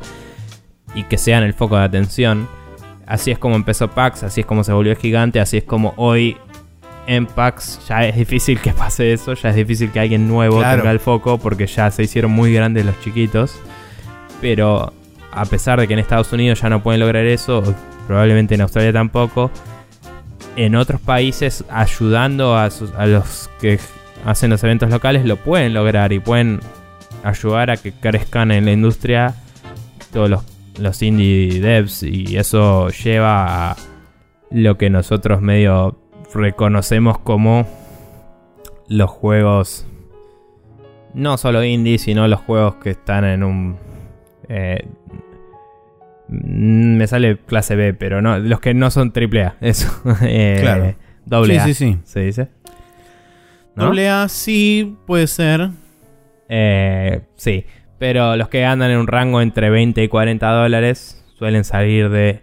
y que sean el foco de atención. Así es como empezó PAX, así es como se volvió gigante, así es como hoy en PAX ya es difícil que pase eso, ya es difícil que alguien nuevo tenga el foco porque ya se hicieron muy grandes los chiquitos. Pero a pesar de que en Estados Unidos ya no pueden lograr eso, probablemente en Australia tampoco, en otros países ayudando a, a los que hacen los eventos locales lo pueden lograr y pueden ayudar a que crezcan en la industria todos los los indie devs y eso lleva a lo que nosotros medio reconocemos como los juegos, no solo indie, sino los juegos que están en un... eh, mm, me sale clase B, pero no, los que no son triple A, eso. Eh, Claro. Doble Sí, A, sí, sí. se dice. ¿No? Doble A sí puede ser. Eh, sí, pero los que andan en un rango entre 20 y 40 dólares suelen salir de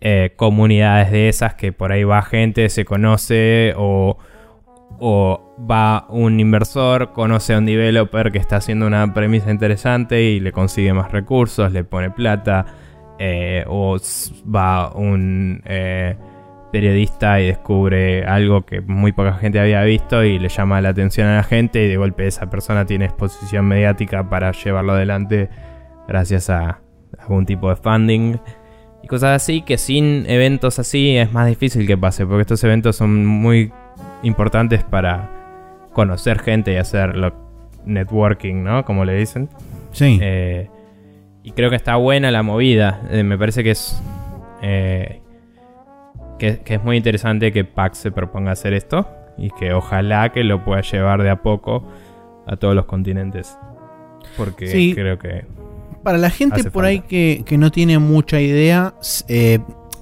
eh, comunidades de esas que por ahí va gente, se conoce o, o va un inversor, conoce a un developer que está haciendo una premisa interesante y le consigue más recursos, le pone plata, eh, o va un eh, periodista y descubre algo que muy poca gente había visto y le llama la atención a la gente y de golpe esa persona tiene exposición mediática para llevarlo adelante gracias a algún tipo de funding y cosas así que sin eventos así es más difícil que pase porque estos eventos son muy importantes para conocer gente y hacer lo- networking, ¿no? Como le dicen. Sí. Eh, y creo que está buena la movida. Eh, me parece que es. eh, que, que es muy interesante que PAX se proponga hacer esto. Y que ojalá que lo pueda llevar de a poco a todos los continentes. Porque Sí. creo que. Para la gente por ahí que, que no tiene mucha idea, eh,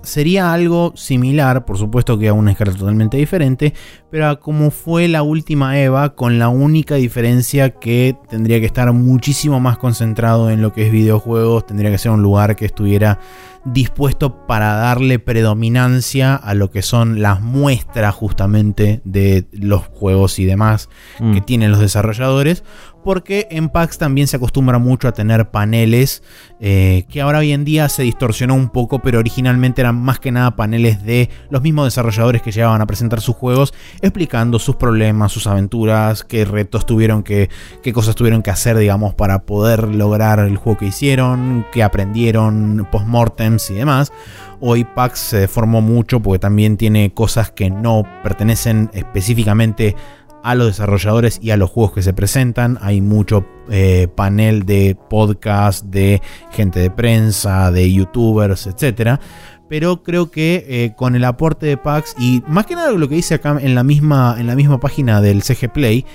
sería algo similar, por supuesto que a una escala totalmente diferente, pero a como fue la última EVA, con la única diferencia que tendría que estar muchísimo más concentrado en lo que es videojuegos, tendría que ser un lugar que estuviera dispuesto para darle predominancia a lo que son las muestras justamente de los juegos y demás Mm. que tienen los desarrolladores, porque en PAX también se acostumbra mucho a tener paneles eh, que ahora hoy en día se distorsionó un poco, pero originalmente eran más que nada paneles de los mismos desarrolladores que llegaban a presentar sus juegos, explicando sus problemas, sus aventuras, qué retos tuvieron que, qué cosas tuvieron que hacer, digamos, para poder lograr el juego que hicieron, qué aprendieron, postmortems y demás. Hoy PAX se deformó mucho porque también tiene cosas que no pertenecen específicamente a los desarrolladores y a los juegos que se presentan. Hay mucho eh, panel de podcast, de gente de prensa, de youtubers, etcétera. Pero creo que eh, con el aporte de PAX y más que nada lo que dice acá en la misma, en la misma página del CG Play,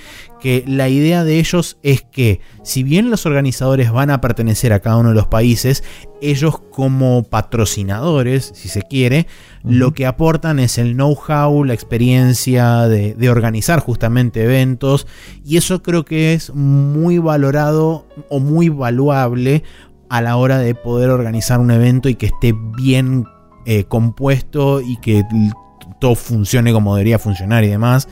que la idea de ellos es que si bien los organizadores van a pertenecer a cada uno de los países, ellos como patrocinadores, si se quiere, lo que aportan es el know-how, la experiencia de, de organizar justamente eventos y eso creo que es muy valorado o muy valuable a la hora de poder organizar un evento y que esté bien eh, compuesto y que todo funcione como debería funcionar y demás,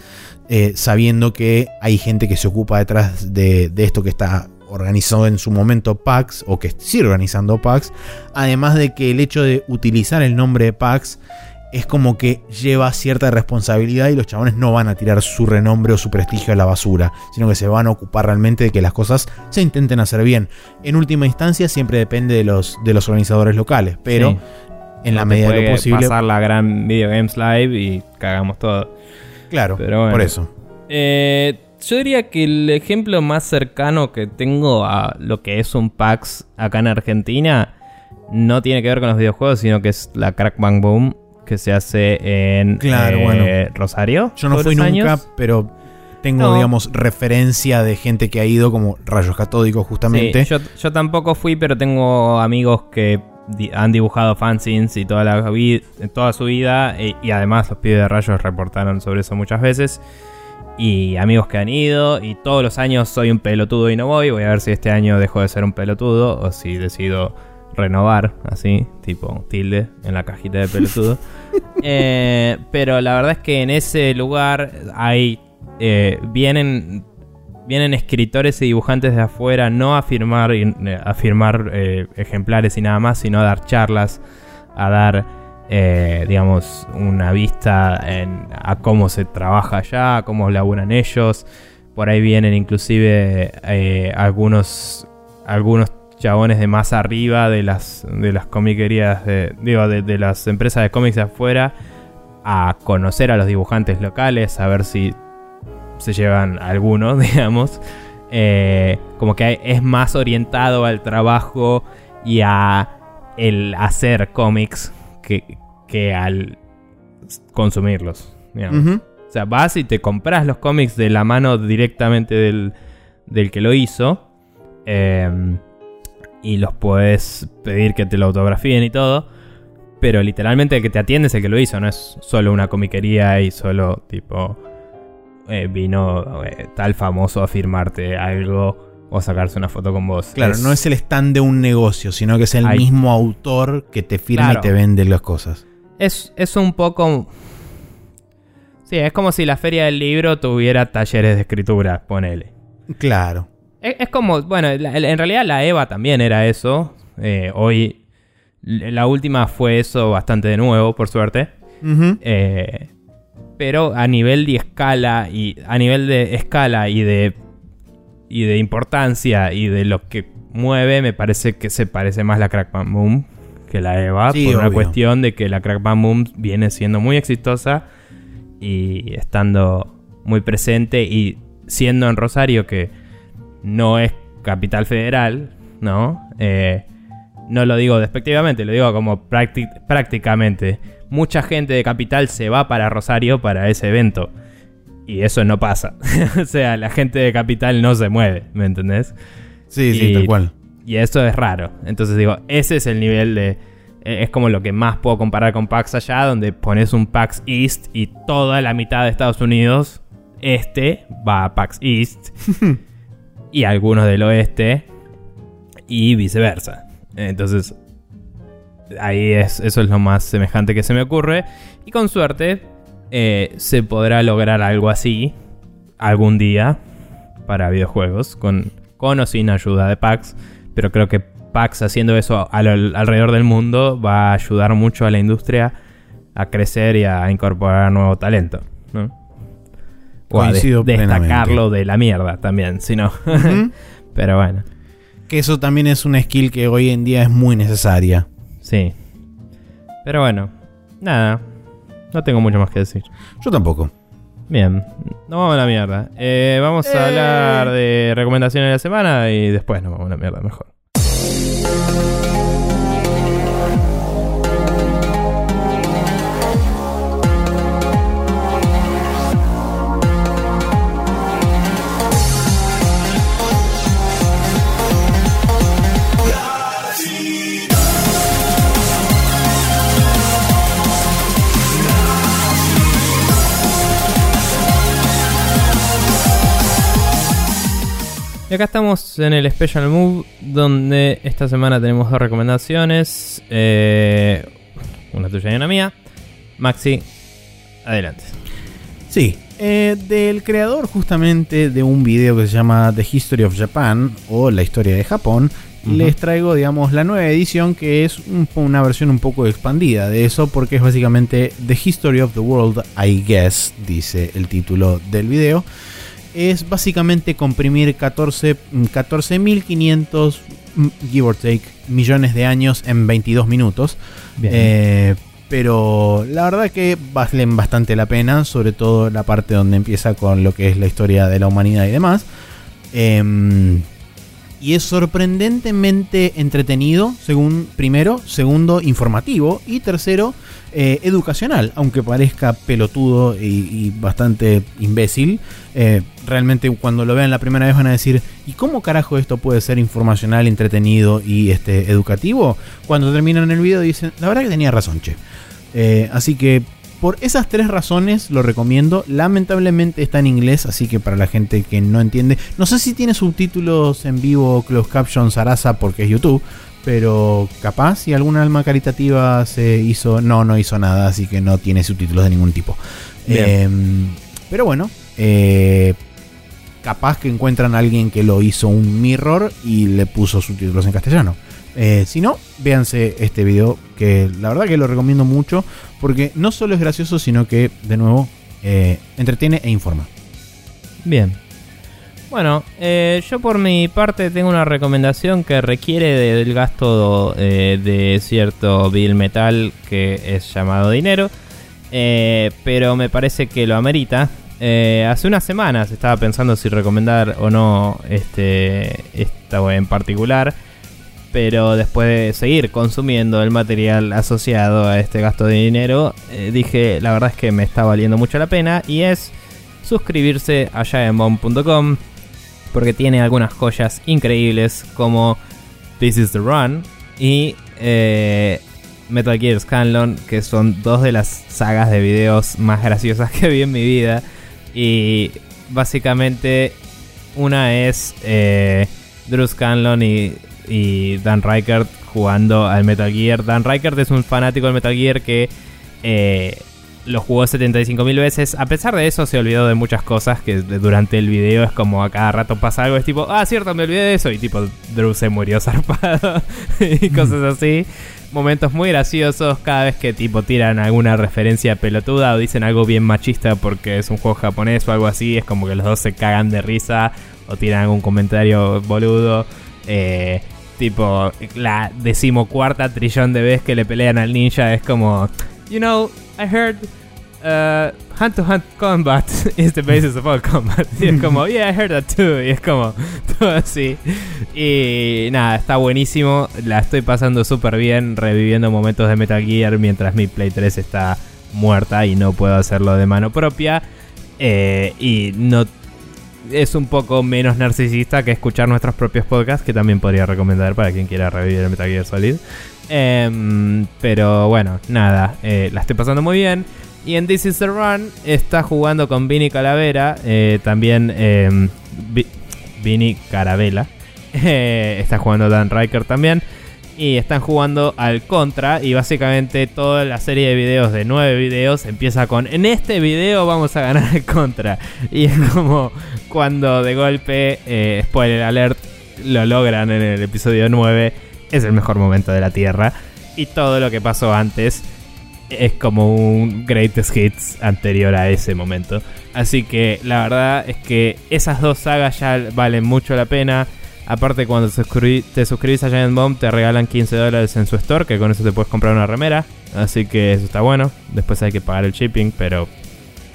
eh, sabiendo que hay gente que se ocupa detrás de, esto que está organizado en su momento PAX o que sigue organizando PAX, además de que el hecho de utilizar el nombre de PAX es como que lleva cierta responsabilidad y los chabones no van a tirar su renombre o su prestigio a la basura, sino que se van a ocupar realmente de que las cosas se intenten hacer bien. En última instancia siempre depende de los, de los organizadores locales, pero. En la No medida de lo posible... pasar la gran Video Games Live y cagamos todo. Claro, Pero bueno. por eso. Eh, yo diría que el ejemplo más cercano que tengo a lo que es un PAX acá en Argentina no tiene que ver con los videojuegos, sino que es la Crack Bang Boom que se hace en Claro, eh, bueno. Rosario. Yo no fui nunca, años. pero tengo, No. digamos, referencia de gente que ha ido como rayos catódicos justamente. Sí, yo, yo tampoco fui, pero tengo amigos que han dibujado fanzines y toda, la toda su vida. Y, y además los pibes de rayos reportaron sobre eso muchas veces. Y amigos que han ido. Y todos los años soy un pelotudo y no voy. Voy a ver si este año dejo de ser un pelotudo. O si decido renovar, así, tipo tilde en la cajita de pelotudo. Eh, pero la verdad es que en ese lugar hay. eh, vienen vienen escritores y dibujantes de afuera no a firmar, eh, a firmar eh, ejemplares y nada más, sino a dar charlas, a dar, eh, digamos, una vista a cómo se trabaja allá, a cómo laburan ellos. Por ahí vienen inclusive algunos, algunos chabones de más arriba de las, de las comiquerías, de, digo, de las empresas de cómics de afuera, a conocer a los dibujantes locales, a ver si se llevan algunos, digamos. Eh, como que es más orientado al trabajo y a el hacer cómics que, que al consumirlos. digamos. O sea, vas y te compras los cómics de la mano directamente del, del que lo hizo. Em, y los puedes pedir que te lo autografíen y todo. Pero literalmente el que te atiende es el que lo hizo, no es solo una comiquería y solo tipo eh, vino eh, tal famoso a firmarte algo o sacarse una foto con vos. Claro, no es el stand de un negocio, sino que es el mismo autor que te firma y te vende las cosas. Es, es un poco... Sí, es como si la feria del libro tuviera talleres de escritura, ponele. Claro. Es, como, bueno, en realidad la EVA también era eso. Eh, hoy la última fue eso bastante de nuevo, por suerte. eh, pero a nivel de escala y a nivel de escala y de y de importancia y de lo que mueve, me parece que se parece más la Crack Bam Boom que la Eva por una cuestión de que la Crack Bam Boom viene siendo muy exitosa y estando muy presente y siendo en Rosario que no es capital federal, ¿no? Eh, no lo digo despectivamente, lo digo como prácticamente mucha gente de Capital se va para Rosario para ese evento. Y eso no pasa. o sea, la gente de Capital no se mueve, ¿me entendés? Sí, sí, tal cual. Y eso es raro. Entonces digo, ese es el nivel de... E, es como lo que más puedo comparar con PAX allá, donde pones un PAX East y toda la mitad de Estados Unidos, este, va a PAX East. y algunos del oeste. Y viceversa. Entonces, ahí es, eso es lo más semejante que se me ocurre. Y con suerte eh, se podrá lograr algo así algún día para videojuegos, con, con o sin ayuda de PAX. Pero creo que PAX haciendo eso alrededor del mundo va a ayudar mucho a la industria a crecer y a incorporar nuevo talento. ¿no? O a destacarlo de la mierda también, si no. Pero bueno. Que eso también es una skill que hoy en día es muy necesaria. Sí. Pero bueno, nada. No tengo mucho más que decir. Yo tampoco. Bien, nos vamos a la mierda. Eh, vamos a hablar eh. de recomendaciones de la semana y después nos vamos a la mierda mejor. Y acá estamos en el Special Move, donde esta semana tenemos dos recomendaciones. Eh, una tuya y una mía. Maxi, adelante. Sí, eh, del creador justamente de un video que se llama The History of Japan o La Historia de Japón, les traigo, digamos, la nueva edición que es una versión un poco expandida de eso porque es básicamente The History of the World, I guess, dice el título del video es básicamente comprimir 14.500, mm, give or take, millones de años en 22 minutos. Eh, pero la verdad que valen bastante la pena, sobre todo la parte donde empieza con lo que es la historia de la humanidad y demás. Em, y es sorprendentemente entretenido, según primero, segundo, informativo y tercero, eh, educacional, aunque parezca pelotudo y, bastante imbécil. Eh, realmente cuando lo vean la primera vez van a decir, ¿y cómo carajo esto puede ser informacional, entretenido y este, educativo? Cuando terminan el video dicen, la verdad que tenía razón, che. Eh, así que por esas tres razones lo recomiendo. Lamentablemente está en inglés, así que para la gente que no entiende, no sé si tiene subtítulos en vivo, closed captions, Sarasa, porque es YouTube. Pero capaz si alguna alma caritativa se hizo. No, no hizo nada, así que no tiene subtítulos de ningún tipo. Em, pero bueno, eh, capaz que encuentran a alguien que lo hizo un mirror y le puso subtítulos en castellano. Eh, si no, véanse este video que la verdad que lo recomiendo mucho porque no solo es gracioso, sino que de nuevo eh, entretiene e informa. Bien. Bueno, eh, yo por mi parte tengo una recomendación que requiere del gasto de cierto bill metal que es llamado dinero, pero me parece que lo amerita. hace unas semanas estaba pensando si recomendar o no este, esta en particular. Pero después de seguir consumiendo el material asociado a este gasto de dinero, eh, dije, la verdad es que me está valiendo mucho la pena y es suscribirse a giantbomb.com porque tiene algunas joyas increíbles como This is the Run y eh, Metal Gear Scanlon, que son dos de las sagas de videos más graciosas que vi en mi vida. Y básicamente una es eh, Drew Scanlon y, y, Dan Reichert jugando al Metal Gear. Dan Reichert es un fanático del Metal Gear que eh, lo jugó 75.000 veces. A pesar de eso, se olvidó de muchas cosas que durante el video es como a cada rato pasa algo. Es tipo, ah, cierto, me olvidé de eso. Y tipo, Drew se murió zarpado y cosas así. Momentos muy graciosos cada vez que tipo tiran alguna referencia pelotuda o dicen algo bien machista porque es un juego japonés o algo así. Es como que los dos se cagan de risa o tiran algún comentario boludo. Eh, tipo, la decimocuarta trillón de veces que le pelean al ninja es como, you know, I heard uh, hand to hand combat is the basis of all combat. Y es como, yeah, I heard that too. Y es como, todo así. Y nada, está buenísimo. La estoy pasando súper bien, reviviendo momentos de Metal Gear mientras mi Play 3 está muerta y no puedo hacerlo de mano propia. Eh, y no es un poco menos narcisista que escuchar nuestros propios podcasts, que también podría recomendar para quien quiera revivir el Metal Gear Solid. Em, pero bueno, nada, eh, la estoy pasando muy bien. Y en This Is the Run está jugando con Vini Calavera, eh, también eh, Vini Caravela. está jugando Dan Riker también. Y están jugando al contra. Y básicamente toda la serie de videos de nueve videos empieza con: En este video vamos a ganar el contra. Y es como cuando de golpe, eh, spoiler alert, lo logran en el episodio 9 es el mejor momento de la Tierra. Y todo lo que pasó antes es como un greatest hits anterior a ese momento. Así que la verdad es que esas dos sagas ya valen mucho la pena. Aparte, cuando te suscribís a Giant Bomb, te regalan 15 dólares en su store, que con eso te puedes comprar una remera. Así que eso está bueno. Después hay que pagar el shipping, pero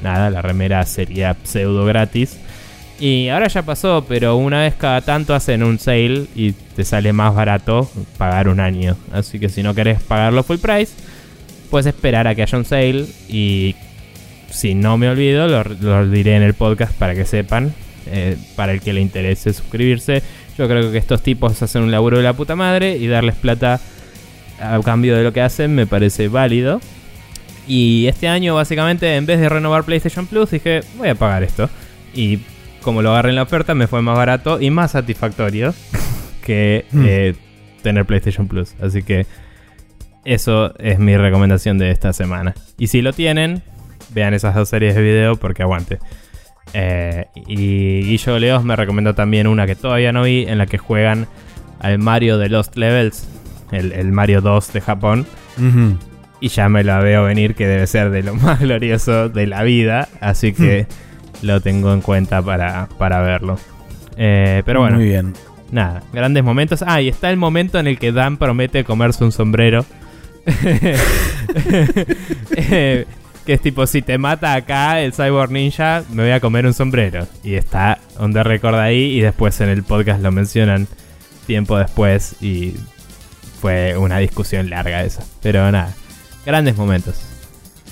nada, la remera sería pseudo gratis. Y ahora ya pasó, pero una vez cada tanto hacen un sale y te sale más barato pagar un año. Así que si no querés pagarlo full price, puedes esperar a que haya un sale. Y si no me olvido, lo, diré en el podcast para que sepan. Eh, para el que le interese suscribirse. Yo creo que estos tipos hacen un laburo de la puta madre y darles plata a cambio de lo que hacen me parece válido. Y este año, básicamente, en vez de renovar PlayStation Plus, dije, voy a pagar esto. Y como lo agarré en la oferta, me fue más barato y más satisfactorio que hmm. eh, tener PlayStation Plus. Así que eso es mi recomendación de esta semana. Y si lo tienen, vean esas dos series de video porque aguante. Eh, y Guillo Leos me recomendó también una que todavía no vi, en la que juegan al Mario de Lost Levels, el, Mario 2 de Japón. Y ya me la veo venir que debe ser de lo más glorioso de la vida. Así que hmm lo tengo en cuenta para, para verlo. Eh, pero bueno. Muy bien. Nada, grandes momentos. Ah, y está el momento en el que Dan promete comerse un sombrero. Eh, que es tipo, si te mata acá el Cyborg Ninja, me voy a comer un sombrero. Y está on the record ahí y después en el podcast lo mencionan tiempo después y fue una discusión larga esa. Pero nada, grandes momentos,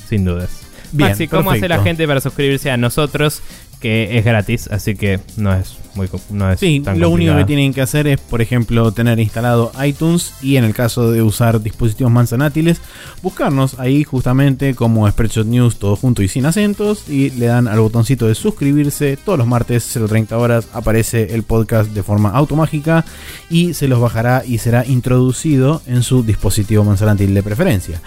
sin dudas. Bien, Maxi, ¿cómo hace la gente para suscribirse a nosotros? Que es gratis, así que no es muy no es Sí, lo único que tienen que hacer es, por ejemplo, tener instalado iTunes y en el caso de usar dispositivos manzanátiles, buscarnos ahí justamente como Spreadshot News, todo junto y sin acentos, y le dan al botoncito de suscribirse. Todos los martes, 0.30 horas, aparece el podcast de forma automágica y se los bajará y será introducido en su dispositivo manzanátil de preferencia.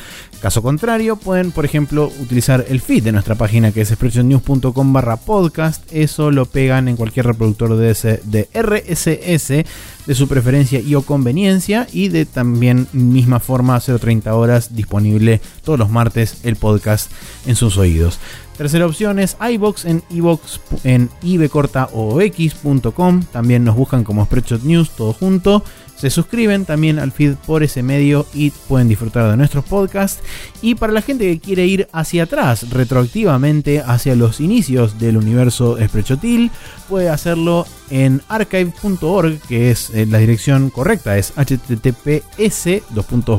Caso contrario, pueden, por ejemplo, utilizar el feed de nuestra página que es spreadshotnews.com barra podcast. Eso lo pegan en cualquier reproductor de RSS de su preferencia y o conveniencia. Y de también misma forma, 0.30 horas, disponible todos los martes el podcast en sus oídos. Tercera opción es iBox en iBox en ibcortaox.com. También nos buscan como Spreadshot News todo junto se suscriben también al feed por ese medio y pueden disfrutar de nuestros podcasts. Y para la gente que quiere ir hacia atrás, retroactivamente hacia los inicios del universo Sprechotil, puede hacerlo en archive.org, que es eh, la dirección correcta, es https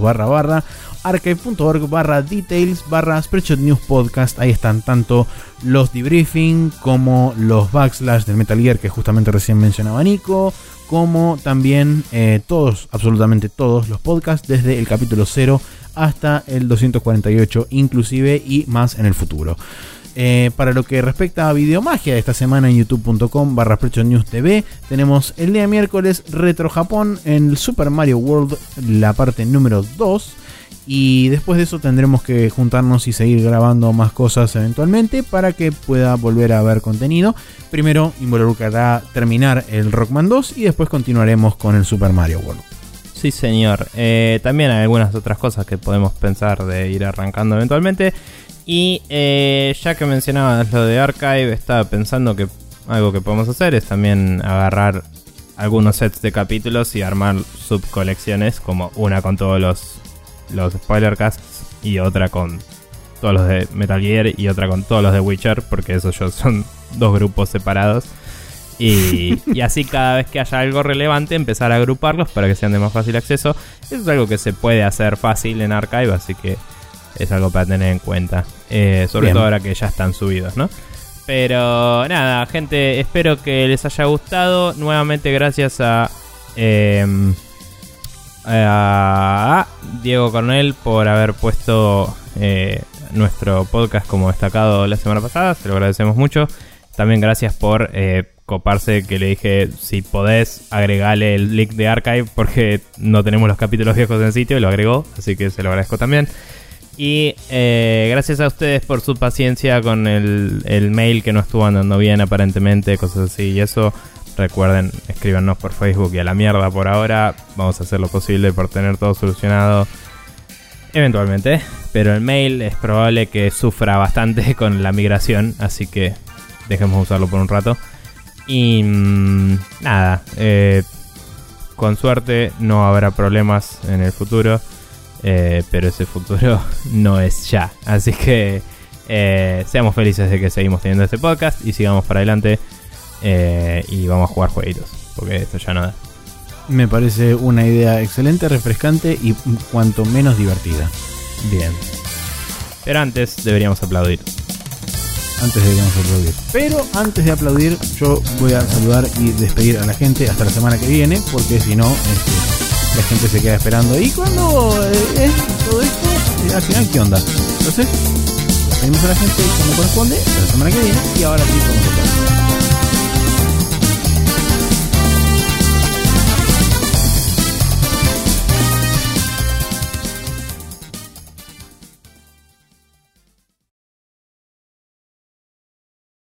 barra archive.org barra details barra Spreadshot News Podcast. Ahí están tanto los debriefing como los backslash del Metal Gear que justamente recién mencionaba Nico, como también eh, todos, absolutamente todos los podcasts desde el capítulo 0 hasta el 248 inclusive y más en el futuro. Eh, para lo que respecta a Videomagia de esta semana en youtube.com barra News TV, tenemos el día miércoles Retro Japón en Super Mario World, la parte número 2. Y después de eso tendremos que juntarnos y seguir grabando más cosas eventualmente para que pueda volver a ver contenido. Primero involucrará terminar el Rockman 2 y después continuaremos con el Super Mario World. Sí, señor. Eh, también hay algunas otras cosas que podemos pensar de ir arrancando eventualmente. Y eh, ya que mencionabas lo de Archive, estaba pensando que algo que podemos hacer es también agarrar algunos sets de capítulos y armar subcolecciones, como una con todos los los spoiler casts y otra con todos los de Metal Gear y otra con todos los de Witcher, porque esos son dos grupos separados. Y, y, así cada vez que haya algo relevante empezar a agruparlos para que sean de más fácil acceso. Eso es algo que se puede hacer fácil en Archive, así que es algo para tener en cuenta. Eh, sobre todo ahora que ya están subidos, ¿no? Pero nada, gente, espero que les haya gustado. Nuevamente gracias a... Eh, a Diego Cornell por haber puesto eh, nuestro podcast como destacado la semana pasada. Se lo agradecemos mucho. También gracias por eh, coparse que le dije si podés agregarle el link de archive porque no tenemos los capítulos viejos en sitio y lo agregó. Así que se lo agradezco también. Y eh, gracias a ustedes por su paciencia con el, el mail que no estuvo andando bien aparentemente, cosas así. Y eso Recuerden, escríbanos por Facebook y a la mierda por ahora. Vamos a hacer lo posible por tener todo solucionado eventualmente. Pero el mail es probable que sufra bastante con la migración, así que dejemos usarlo por un rato. Y mm, nada, eh, con suerte no habrá problemas en el futuro, eh, pero ese futuro no es ya. Así que eh, seamos felices de que seguimos teniendo este podcast y sigamos para adelante. Eh, y vamos a jugar jueguitos, porque esto ya no da. Me parece una idea excelente, refrescante y cuanto menos divertida. Bien. Pero antes deberíamos aplaudir. Antes deberíamos aplaudir. Pero antes de aplaudir, yo voy a saludar y despedir a la gente hasta la semana que viene, porque si no, este, la gente se queda esperando. ¿Y cuando eh, es todo esto? Eh, al final, ¿qué onda? Entonces, despedimos a la gente como corresponde, hasta la semana que viene, y ahora sí vamos a